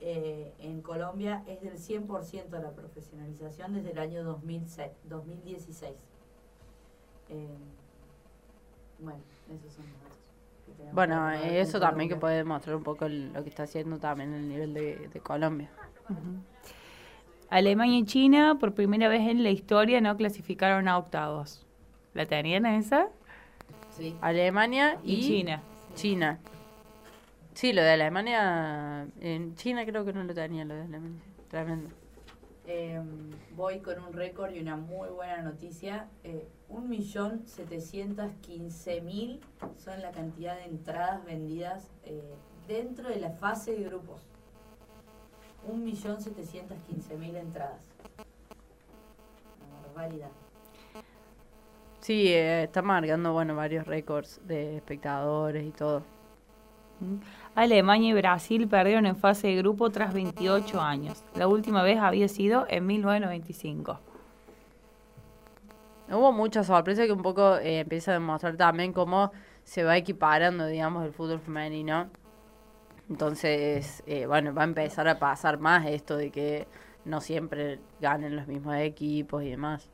Eh, en Colombia es del 100% de la profesionalización desde el año 2006, 2016. Eh, bueno, esos son los Bueno, eso también que puede demostrar un poco el- lo que está haciendo también el nivel de, de Colombia. Alemania y China, por primera vez en la historia, no clasificaron a octavos. ¿La tenían esa? Sí. Alemania y, Y China. China. Sí, lo de Alemania, en China creo que no lo tenía lo de Alemania. Tremendo. Eh, voy con un récord y una muy buena noticia. Eh, 1.715.000 son la cantidad de entradas vendidas eh, dentro de la fase de grupos. 1.715.000 entradas. Una barbaridad. Sí, eh, está marcando bueno varios récords de espectadores y todo. Alemania y Brasil perdieron en fase de grupo tras 28 años. La última vez había sido en 1995. Hubo mucha sorpresa que un poco eh, empieza a demostrar también cómo se va equiparando, digamos, el fútbol femenino. Entonces, eh, bueno, va a empezar a pasar más esto de que no siempre ganen los mismos equipos y demás.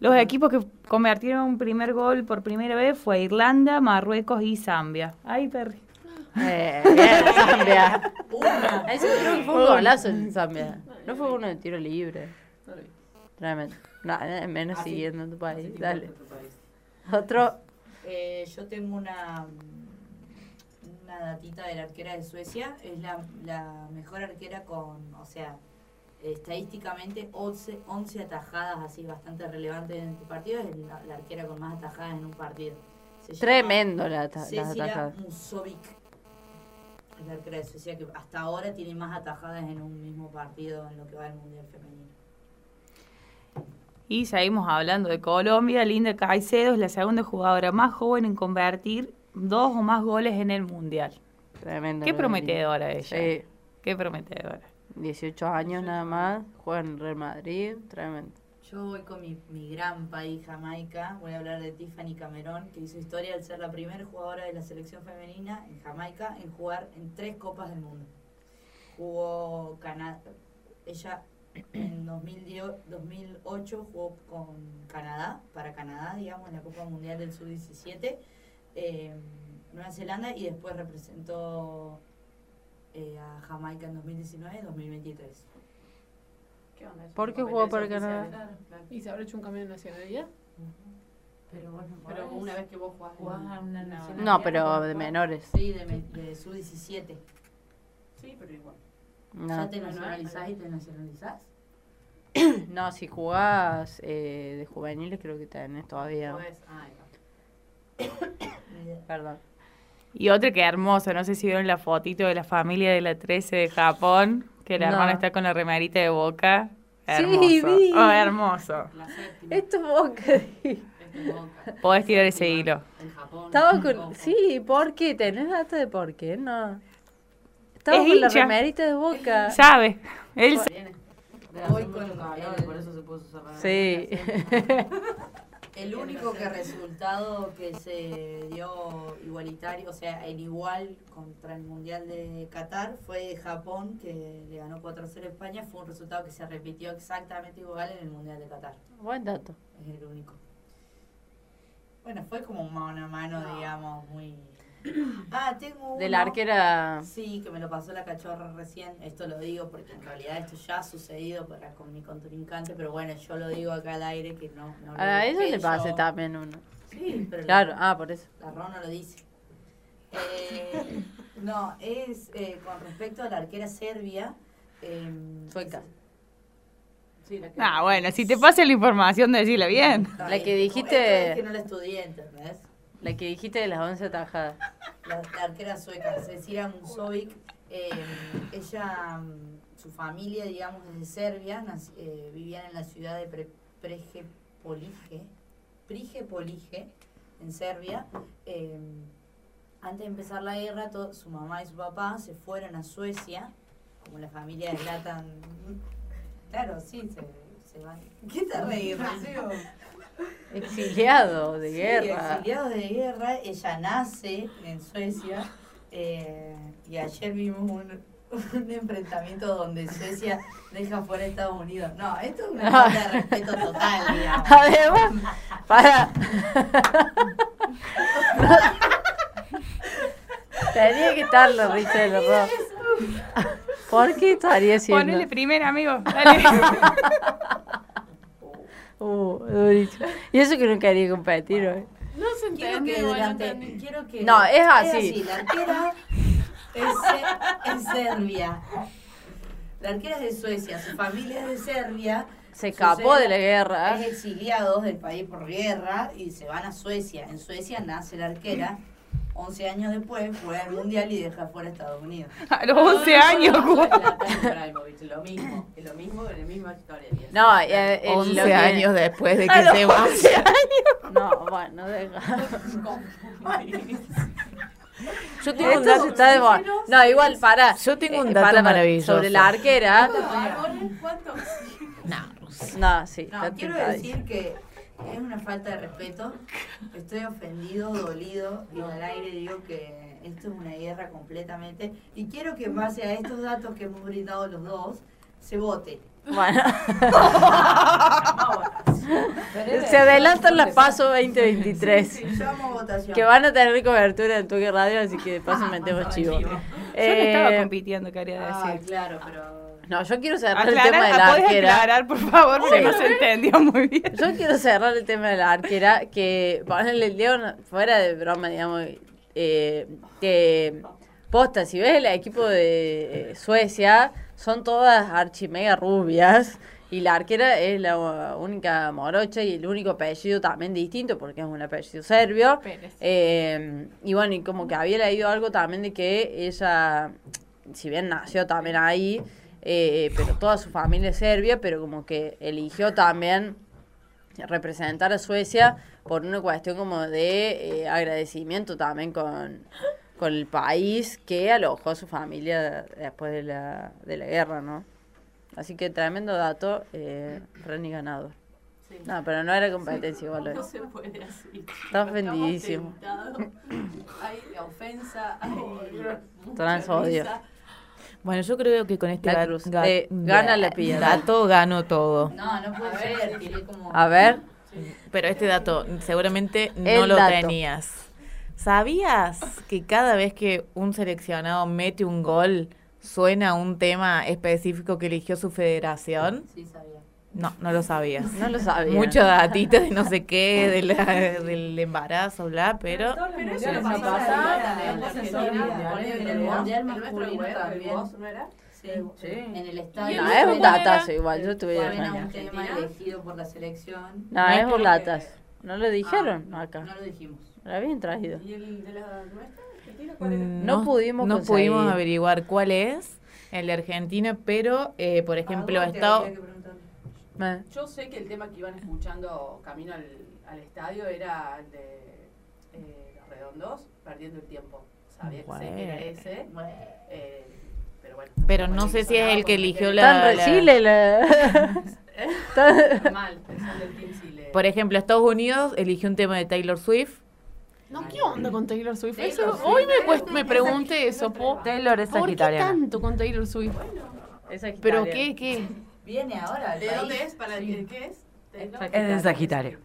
Los equipos que convirtieron un primer gol por primera vez fue Irlanda, Marruecos y Zambia. Ay, Perry. Eh, bien, Zambia. Ese creo que fue un golazo en Zambia. No fue uno de tiro libre. No, eh, menos Así- siguiendo tu país. Dale. tu país. Otro. Eh, yo tengo una, una datita de la arquera de Suecia. Es la, la mejor arquera con, o sea, estadísticamente 11, 11 atajadas así bastante relevantes en este partido. Es la, la arquera con más atajadas en un partido. Se llama Tremendo la ata- las Cecilia atajadas. Musovic. Es la arquera de Suecia que hasta ahora tiene más atajadas en un mismo partido en lo que va del Mundial Femenino. Y seguimos hablando de Colombia. Linda Caicedo es la segunda jugadora más joven en convertir dos o más goles en el Mundial. Tremendo. Qué prometedora ella. Sí. Qué prometedora. 18 años nada más, juega en Real Madrid, tremendo. Yo voy con mi, mi gran país, Jamaica. Voy a hablar de Tiffany Cameron, que hizo historia al ser la primera jugadora de la selección femenina en Jamaica en jugar en tres Copas del Mundo. Jugó Canadá. Ella en 2010 2008 jugó con Canadá, para Canadá, digamos, en la Copa Mundial del Sub-17, eh, Nueva Zelanda, y después representó eh, a Jamaica en 2019 y 2023. ¿Qué onda? ¿Por qué jugó para Canadá? ¿Y se habrá hecho un cambio de nacionalidad? Pero bueno, Pero una vez que vos jugás, Jugás a una nacionalidad. No, pero de menores. Sí, de, me- de sub-17. Sí, pero igual. No. ¿Ya te nacionalizás y te nacionalizás? No, si jugás eh, de juveniles creo que tenés todavía. Ah. Perdón. Y otra que hermosa, no sé si vieron la fotito de la familia de la 13 de Japón, que la No. hermana está con la remerita de boca. Sí, Hermoso. vi. Oh, hermoso. Esto es boca. Es Boca. Podés tirar ese hilo. En Japón. Estaba con. Sí, ¿por qué? ¿Tenés data de por qué? No. Estaba Es con la remerita de boca. Sabe. Él mucho con el- por eso se puso remera. Sí. El único que resultado que se dio igualitario, o sea, en igual contra el Mundial de Qatar, fue Japón, que le ganó 4-0 a España. Fue un resultado que se repitió exactamente igual en el Mundial de Qatar. Buen dato. Es el único. Bueno, fue como un mano a mano, digamos, muy... Ah, tengo uno. De la arquera. Sí, que me lo pasó la cachorra recién. Esto lo digo porque en realidad esto ya ha sucedido para con mi contrincante, pero bueno, yo lo digo acá al aire que no. no lo A ella dije le pasé yo. también uno. Sí, pero Claro, la, ah, por eso. la Rona lo dice. Eh, no, es eh, con respecto a la arquera serbia. Sueca. Sí, la que- Ah, bueno, si te pasa la información, decirla bien. La bien. que dijiste- es que no la estudié, ¿entendés? La que dijiste de las 11 atajadas. la, la arquera sueca, Cecilia Musovic, eh, ella, mm, su familia, digamos, es de Serbia, eh, vivían en la ciudad de Pre- Prejepolige, Prijepolige, en Serbia. Eh, antes de empezar la guerra, su mamá y su papá se fueron a Suecia, como la familia de Zlatan. Claro, sí, se, se van. ¿Qué te reís? Exiliado de Sí, guerra. exiliados de guerra. Ella nace en Suecia eh, y ayer vimos un, un enfrentamiento donde Suecia deja fuera a Estados Unidos. No, esto es una falta de respeto total, digamos. Además, para. Tenía que estar la risa del horror. ¿Por qué estaría haciendo? Ponele primero, amigo. Dale. Uh, durísimo. Y eso que no quería competir hoy. No se Quiero entendió, que no. Quiero que, No, es así. La arquera es, se- es Serbia. La arquera es de Suecia, su familia es de Serbia. Se escapó de la guerra. Es exiliados del país por guerra y se van a Suecia. En Suecia nace la arquera. 11 años después juega el mundial y deja fuera a Estados Unidos. A los 11 años, lo mismo, es lo mismo, es la misma historia. No, eh, eh, 11 lo que- años después de A que los se va. 11 No, bueno, deja. Yo tengo un dato, está de. No, igual, para. Yo tengo un Eh, dato para, maravilloso. Sobre la arquera. ¿Cuánto? No, sí, No, quiero decir que es una falta de respeto. Estoy ofendido, dolido y al aire digo que esto es una guerra completamente. Y quiero que en base a estos datos que hemos brindado los dos, se vote. Bueno. Se adelantan las PASO 2023. Llamo a votación. Que van a tener cobertura en Tuque Radio, así que de paso metemos chivo. Yo no estaba Eh, compitiendo, quería Ah, decir. claro, pero. No, yo quiero cerrar el tema de la ¿podés arquera. aclarar, por favor? Porque Sí. no se entendió muy bien. Yo quiero cerrar el tema de la arquera, que ponerle el León fuera de broma, digamos, eh, que posta, si ves el equipo de eh, Suecia, son todas archimega rubias Y la arquera es la única morocha y el único apellido también distinto porque es un apellido serbio. Eh, y bueno, y como que había leído algo también de que ella, si bien nació también ahí, eh, pero toda su familia es serbia, pero como que eligió también representar a Suecia por una cuestión como de eh, agradecimiento también con, con el país que alojó a su familia después de la, de la guerra, ¿no? Así que tremendo dato, eh, Reni ganador. No, pero no era competencia igual. No se puede así. Está ofendidísimo. Hay ofensa, hay. Bueno, yo creo que con este La cruz. ga- Eh, gana la pilla. dato gano todo. No, no puede ser. tiré como- A ver. Pero este dato seguramente no El lo dato. tenías. ¿Sabías que cada vez que un seleccionado mete un gol suena un tema específico que eligió su federación? Sí, sabía. No, no lo sabías. No lo sabía. Mucho datito de no sé qué, de la- del embarazo, bla, pero... Pero eso no pasa En el mundial masculino también. ¿no era? Sí. En el estadio. No, es un datazo igual, yo tuve Suena un años. tema elegido por la selección. No, es por latas. ¿No lo dijeron acá? No lo dijimos. Lo habían traído. ¿Y el de la nuestra? Argentina, cuál era? Mm, No pudimos no conseguir. pudimos averiguar cuál es el de Argentina, pero, eh, por ejemplo, Estados... habría que preguntar. Eh, Yo sé que el tema que iban escuchando camino al, al estadio era el de eh, los redondos, perdiendo el tiempo. Sabía que sé que era Bueno. ese. eh, pero bueno. Pero no sé si es el que eligió Tan la... la- resile la... Tan- Mal, del Team Chile. Por ejemplo, Estados Unidos eligió un tema de Taylor Swift. No, ¿qué onda con Taylor Swift? Taylor Eso- Swift. hoy me, cuest- me pregunté eso, po. Taylor es ¿Por qué tanto con Taylor Swift? Esa ¿Pero Sagitario. qué, qué? Viene ahora. ¿De país. dónde es? ¿Para qué, qué es? Taylor? Es de Sagitario.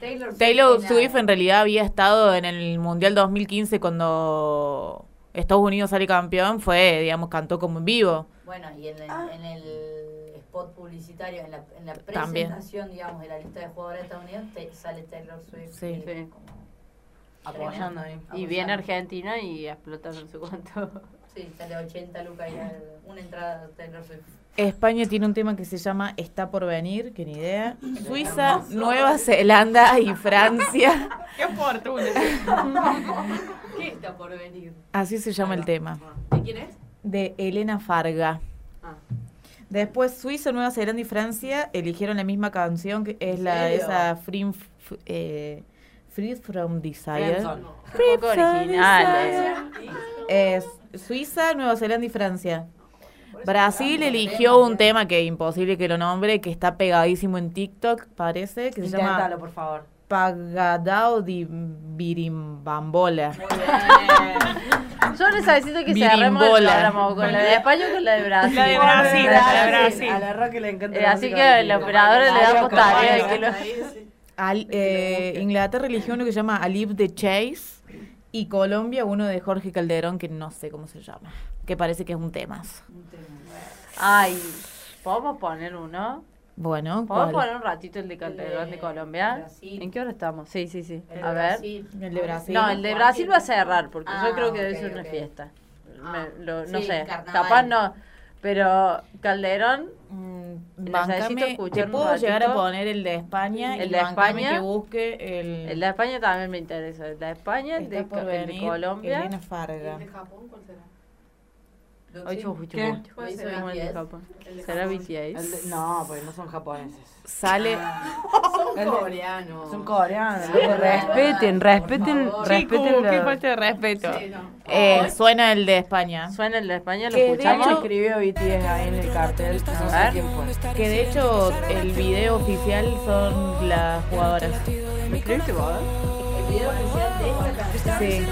Taylor, Taylor Swift en realidad había estado en el Mundial 2015 cuando Estados Unidos sale campeón, fue, digamos, cantó como en vivo. Bueno, y en el, en el spot publicitario, en la, en la También. presentación, digamos, de la lista de jugadores de Estados Unidos, te- sale Taylor Swift. Sí. y Sí. como Apoyando ahí. Y viene Argentina y explota no sé cuánto. Sí, sale 80 lucas y una entrada de Taylor Swift. España tiene un tema que se llama Está por venir, que ni idea. Suiza, Nueva Zelanda y Francia. Qué oportuno. ¿Qué está por venir? Así se llama el tema. ¿De quién es? De Elena Farga. Ah. Después Suiza, Nueva Zelanda y Francia eligieron la misma canción que es la esa Free, f- eh, Free from Desire. Original. eh. Es Suiza, Nueva Zelanda y Francia. Brasil eligió un tema que imposible que lo nombre, que está pegadísimo en TikTok, parece, que se llama por favor. Pagadao di Birimbambola. Yo necesito que cerremos el programa con la de España o con la de Brasil. La de Brasil, la de Brasil. A la Roque le encanta. Eh, así que la brasileña. operadora le damos tarea de que lo... Al- eh, Inglaterra eligió uno que se llama Alip de Chase y Colombia uno de Jorge Calderón que no sé cómo se llama, que parece que es un temazo. Ay, ¿podemos poner uno? Bueno, ¿Podemos ¿cuál? poner un ratito el de Calderón de Colombia? Brasil. ¿En qué hora estamos? Sí, sí, sí. El A de ver. Brasil. El de Brasil. No, el de Brasil va a cerrar, porque Ah, yo creo que debe ser una fiesta. Ah, Me- lo- no sí, sé, carnaval. capaz no. Pero Calderón, Mm, Necesito bancame, escuchar te puedo llegar a poner el de España El y de España. que busque el, el de España también me interesa. El de España, el de, el Colombia. Elena Farga. ¿El de Japón cuál será? ¿Será. BTS? No, porque no son japoneses. Sale Son El de- coreanos. Son coreanos. Por respeten, respeten, respeten. Chico, qué falta de respeto. Sí, no. eh, suena el de España. Suena el de España, lo escuchamos. Escribió BTS ahí en el cartel. A ver. Que de hecho el video oficial son las jugadoras. ¿Me escribiste? El video oficial de esta canción Sí.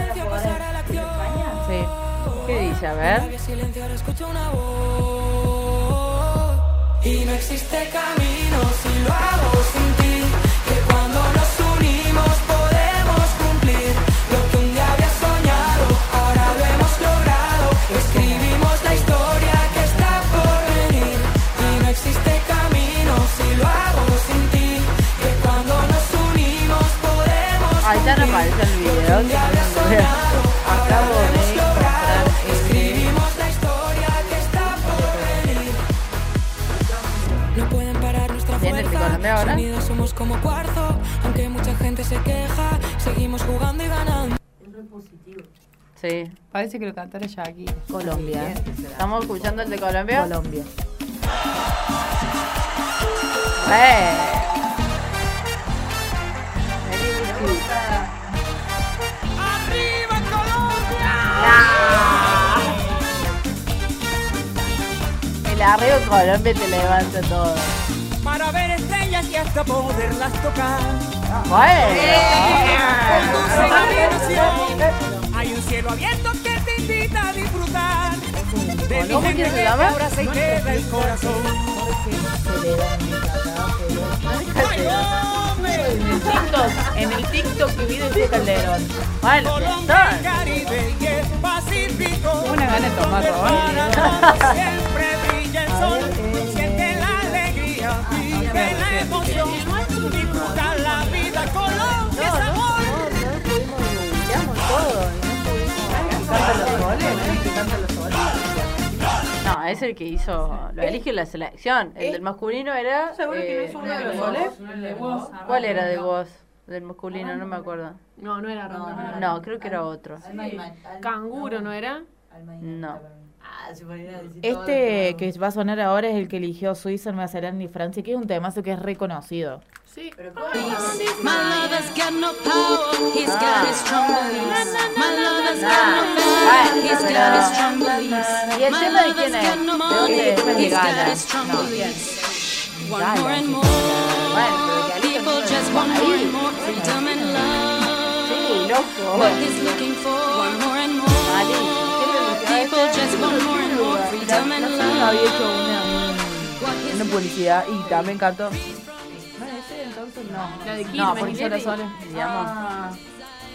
Sí. ¿Qué dice? A ver. Y no existe camino si lo hago sin ti. Que cuando nos unimos podemos cumplir Lo que un día había soñado, ahora lo hemos logrado. Escribimos la historia que está por venir. Y no existe camino si lo hago sin ti. Que cuando nos unimos podemos Ahí ya no aparece el video. Acabo de ahora? Unidos somos como cuarzo, aunque mucha gente se queja, seguimos jugando y ganando. Sí. Parece que lo cantara Shakira. Colombia. ¿Estamos escuchando el de Colombia? Colombia. ¡Eh! ¡Arriba Colombia! El arreo Colombia te levanta todo. Y hasta poderlas tocar. Bueno. Hay un cielo abierto que te invita a disfrutar. De mi ¿Cómo que gente se que abraza y queda el corazón. En el TikTok, en el TikTok que vi de ese Calderón. Bueno, Colombia, el Caribe y el Pacífico. Una gana de tomar Para todos siempre brilla el sol. Disfruta la vida, Colombia es amor. No, es el que hizo. Lo elige la selección. El del masculino era. ¿Seguro que no eh, es uno de los soles? ¿Cuál era de vos? Del masculino, no me acuerdo. No, no era Ronda. No, creo que era otro. Canguro, ¿no era? No. Este que va a sonar ahora es el que eligió Suiza, Nueva Zelanda y Francia, que es un temazo que es reconocido. Sí. My lover's got no power, he's got his strong beliefs. My lover's got no faith, he's got his strong beliefs. ¿Y el My tema de lover's quién es? got no ¿De money, dónde es? he's de got Gala? his strong No. beliefs. More and more. People no just es want more and more freedom and love. What he's looking for, want more and more. People just want more and more freedom and love. una, una publicidad y también cantó. Entonces no. La de No, porque Sola es- Sola. digamos, Ah,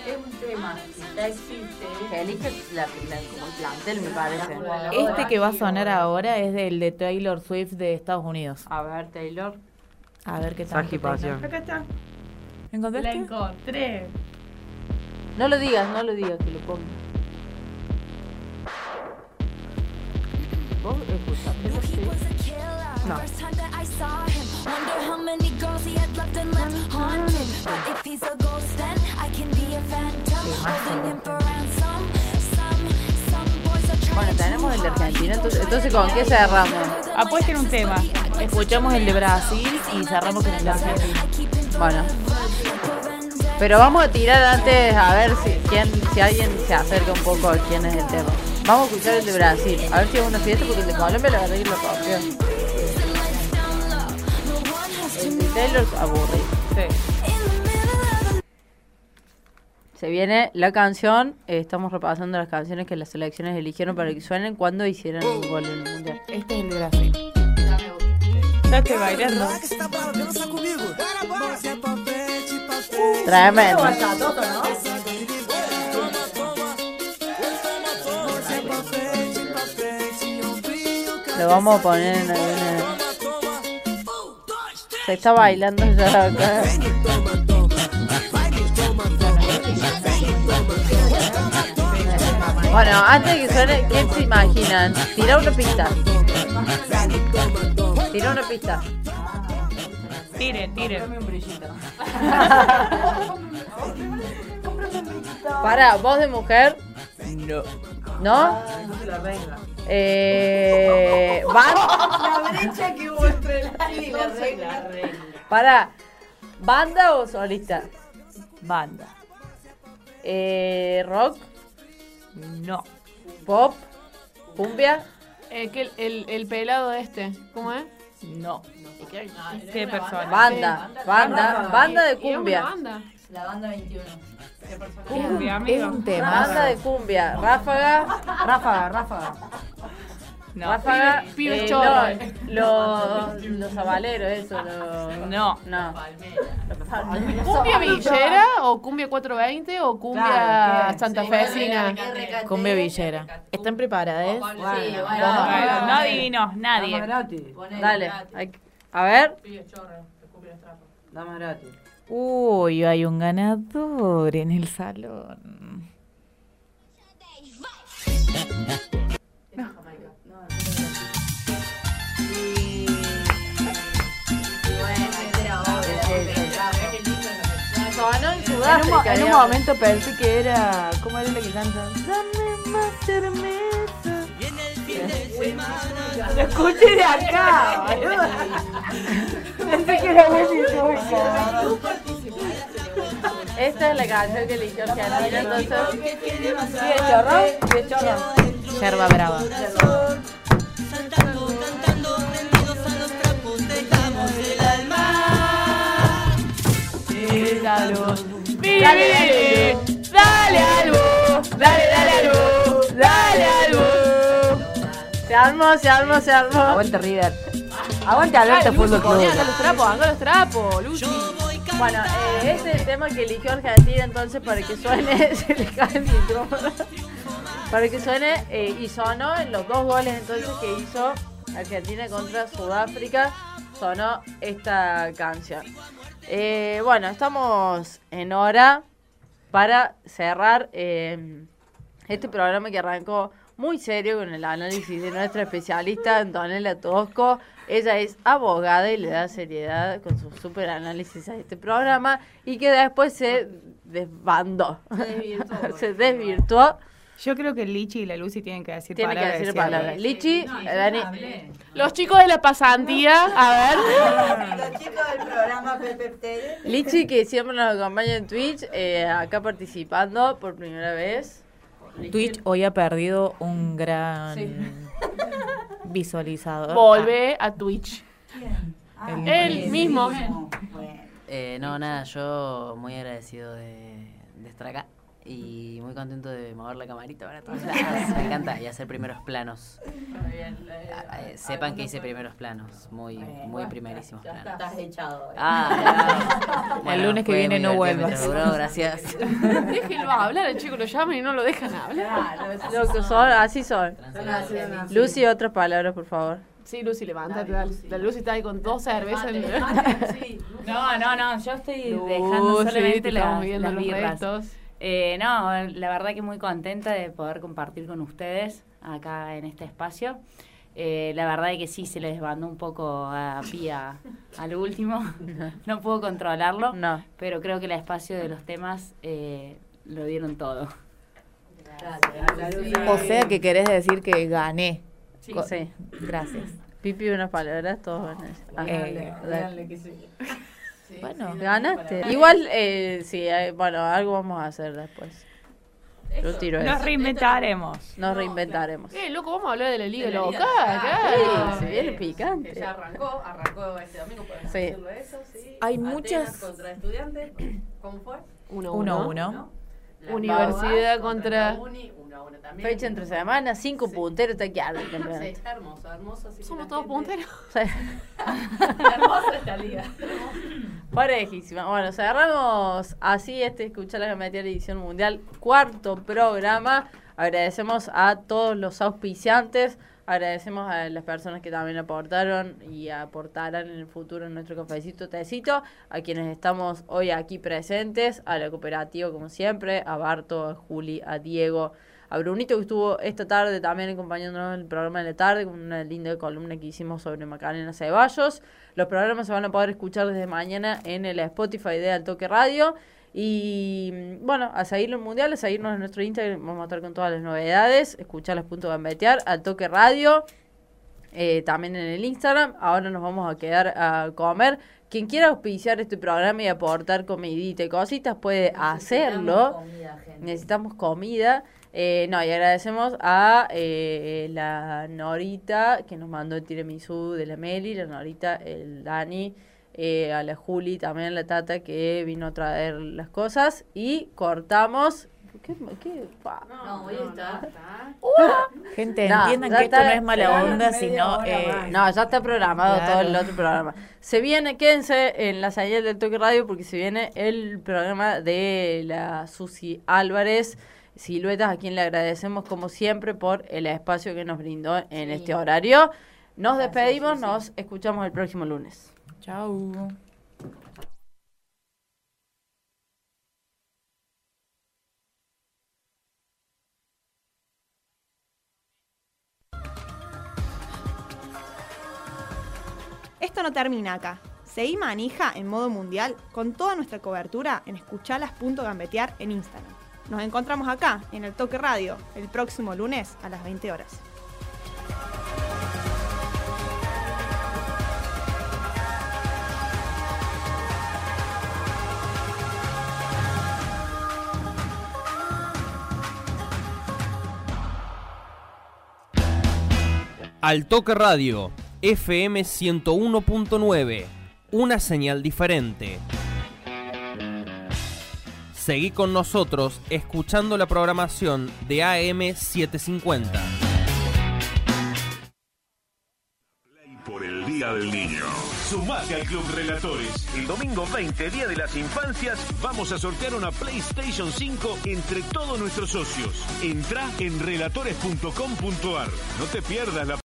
es un tema, ya existe. que elige la, la- como el plantel, me parece. Este que va a sonar ahora es del de Taylor Swift de Estados Unidos. A ver, Taylor. A ver qué tal. Pasión. Acá está. ¿Encontraste? La encontré. No lo digas, no lo digas, que lo ponga. ¿Vos escuchaste que- No. First time that I saw him, wonder how many girls he had left and left haunted. But if he's a ghost, then I can be a phantom, holding him for ransom. Some, some boys are trying Bueno, tenemos el de Argentina, entonces, entonces ¿con qué cerramos? Apuesten un tema. Escuchamos el de Brasil y cerramos con el de Argentina. Bueno. Pero vamos a tirar antes a ver si, quién, si alguien se acerca un poco a quién es el tema. Vamos a escuchar el de Brasil, a ver si es una fiesta, porque el de Colombia la verdad que lo copió. El Taylor aburrido. Se viene la canción, eh, estamos repasando las canciones que las selecciones eligieron para que suenen cuando hicieran un gol en el mundial. Este es el. Ya estoy bailando. Tremendo. Lo vamos a poner en alguna. Se está bailando ya acá. Bueno, antes de que suene, ¿quién se imaginan? Tira una pista. Tira una pista. Tiren, tiren. Para, voz de mujer. No. ¿No? Eh, van. La brecha que hubo entre el y la regla. Para, ¿banda o solista? Banda. Eh, ¿Rock? No. ¿Pop? ¿Cumbia? Eh, que el, el, el pelado este, ¿cómo es? No. ¿Qué persona? Banda, banda, banda de cumbia. banda. La banda 21. Cumbia, Es un tema. Banda de cumbia. Ráfaga. Ráfaga, ráfaga. No. Ráfaga. Pibe- pibe eh, chorro. no, los, los zabaleros, eso. Los, No. no. ¿Cumbia villera o cumbia 420 o cumbia Claro, ¿qué? santafesina? Cumbia Villera. ¿Están preparadas? Sí, bueno, Bueno, no nadie. Dame gratis. Dale. a ver. Dame gratis. Uy, hay un ganador en el salón. No. En un, en un momento pensé que era. ¿Cómo era la que canta? Dame más cerveza. Lo escuché de acá. Pensé que era. Esta es la canción que eligió Argentina, entonces. ¿Sigue chorro? ¿Sigue chorro? Yerba brava. Dale, dale algo, dale, dale algo, dale algo. Se armó, se armó, se armó. Aguante River. Aguante Alberto Ay, Fútbol Club. acá los trapos, acá los trapos, Lucy. Bueno, eh, este es el tema que eligió Argentina entonces para que suene, se le cae el micrófono. Para que suene eh, y sonó en los dos goles entonces que hizo Argentina contra Sudáfrica, sonó esta canción. Eh, bueno, estamos en hora para cerrar eh, este programa que arrancó muy serio con el análisis de nuestra especialista Antonella Tosco. Ella es abogada y le da seriedad con su super análisis a este programa y que después se desbandó, se desvirtuó. Yo creo que Lichi y la Lucy tienen que decir Tiene que decir palabras. Lichi, Dani, Los chicos de la pasantía, a ver. Los chicos del programa Pepe Tele. Lichi que siempre nos acompaña en Twitch, eh, acá participando por primera vez. Twitch hoy ha perdido un gran visualizador. Volvé a Twitch. El- Él mismo. Eh, no, nada, yo muy agradecido de, de estar acá y muy contento de mover la camarita para todos lados. Me encanta y hacer primeros planos. Ah, eh, sepan que hice primeros planos, muy, muy primerísimos Ya planos. estás echado. eh. Ah, ya. El lunes que viene no vuelvas. duró, gracias. Déjenlo hablar, el chico lo llaman y no lo dejan hablar. Son, así son. Son así, son. Lucy, otras palabras, por favor. Sí, Lucy, levántate. dale. La Lucy está ahí con dos cervezas. en No, no, no, yo estoy Lucy, dejando te solamente las, las los birras. restos. Eh, no, la verdad que muy contenta de poder compartir con ustedes acá en este espacio. Eh, la verdad es que sí, se les desbandó un poco a Pía al último. No puedo controlarlo, No. pero creo que el espacio de los temas eh, lo dieron todo. O sea que querés decir que gané. Sí. Co- Sí. Gracias. Pipi, unas palabras, todos van a decir. Ah, Eh, dale. que sí. Bueno, ganaste. Igual, eh, sí, bueno, algo vamos a hacer después. Yo tiro Nos eso. reinventaremos. Nos reinventaremos. Eh, loco, vamos a hablar de la liga De la local. acá. Sí, se viene Que picante. ya arrancó, arrancó este domingo, Sí. eso, sí. Hay Atenas muchas- contra estudiantes, ¿cómo fue? Uno, Uno, uno. uno. La Universidad Pavas contra- la Uni, uno a uno también. Fecha entre semana, cinco punteros, está Sí, hermoso, hermoso. así Somos la todos gente- punteros. Hermosa esta liga. Parejísima. Bueno, cerramos así este Escuchar la Geometría edición mundial, cuarto programa. Agradecemos a todos los auspiciantes, agradecemos a las personas que también aportaron y aportarán en el futuro en nuestro cafecito tecito, a quienes estamos hoy aquí presentes, a la cooperativa como siempre, a Barto, a Juli, a Diego, a Brunito que estuvo esta tarde también acompañándonos en el programa de la tarde con una linda columna que hicimos sobre Macarena Ceballos. Los programas se van a poder escuchar desde mañana en el Spotify de Altoque Radio. Y mm, bueno, a seguirlo en Mundial, a seguirnos en nuestro Instagram, vamos a estar con todas las novedades, escucharlas punto gambetear, Altoque Radio, eh, también en el Instagram. Ahora nos vamos a quedar a comer. Quien quiera auspiciar este programa y aportar comidita y cositas puede hacerlo. comida, gente. Necesitamos comida. Eh, no, y agradecemos a eh, la Norita que nos mandó el tiramisú de la Meli, la Norita, el Dani, eh, a la Juli, también a la Tata que vino a traer las cosas. Y cortamos. ¿Qué? qué? Pa. No, hoy está. Gente, No, entiendan que esto no es mala onda, sino. eh. No, ya está programado Claro. todo el otro programa. Se viene, quédense en la señal del Toque Radio porque se viene el programa de la Susi Álvarez. Siluetas, a quien le agradecemos como siempre por el espacio que nos brindó en este horario. Nos despedimos, nos escuchamos el próximo lunes. Chau. Esto no termina acá. Seguí Manija en modo mundial con toda nuestra cobertura en escuchalas.gambetear en Instagram. Nos encontramos acá, en el Toque Radio, el próximo lunes a las 20 horas. Al Toque Radio, FM 101.9, una señal diferente. Seguí con nosotros escuchando la programación de AM 750. Por el Día del Niño. Sumate al Club Relatores. El domingo 20, Día de las Infancias, vamos a sortear una PlayStation 5 entre todos nuestros socios. Entra en relatores.com.ar. No te pierdas la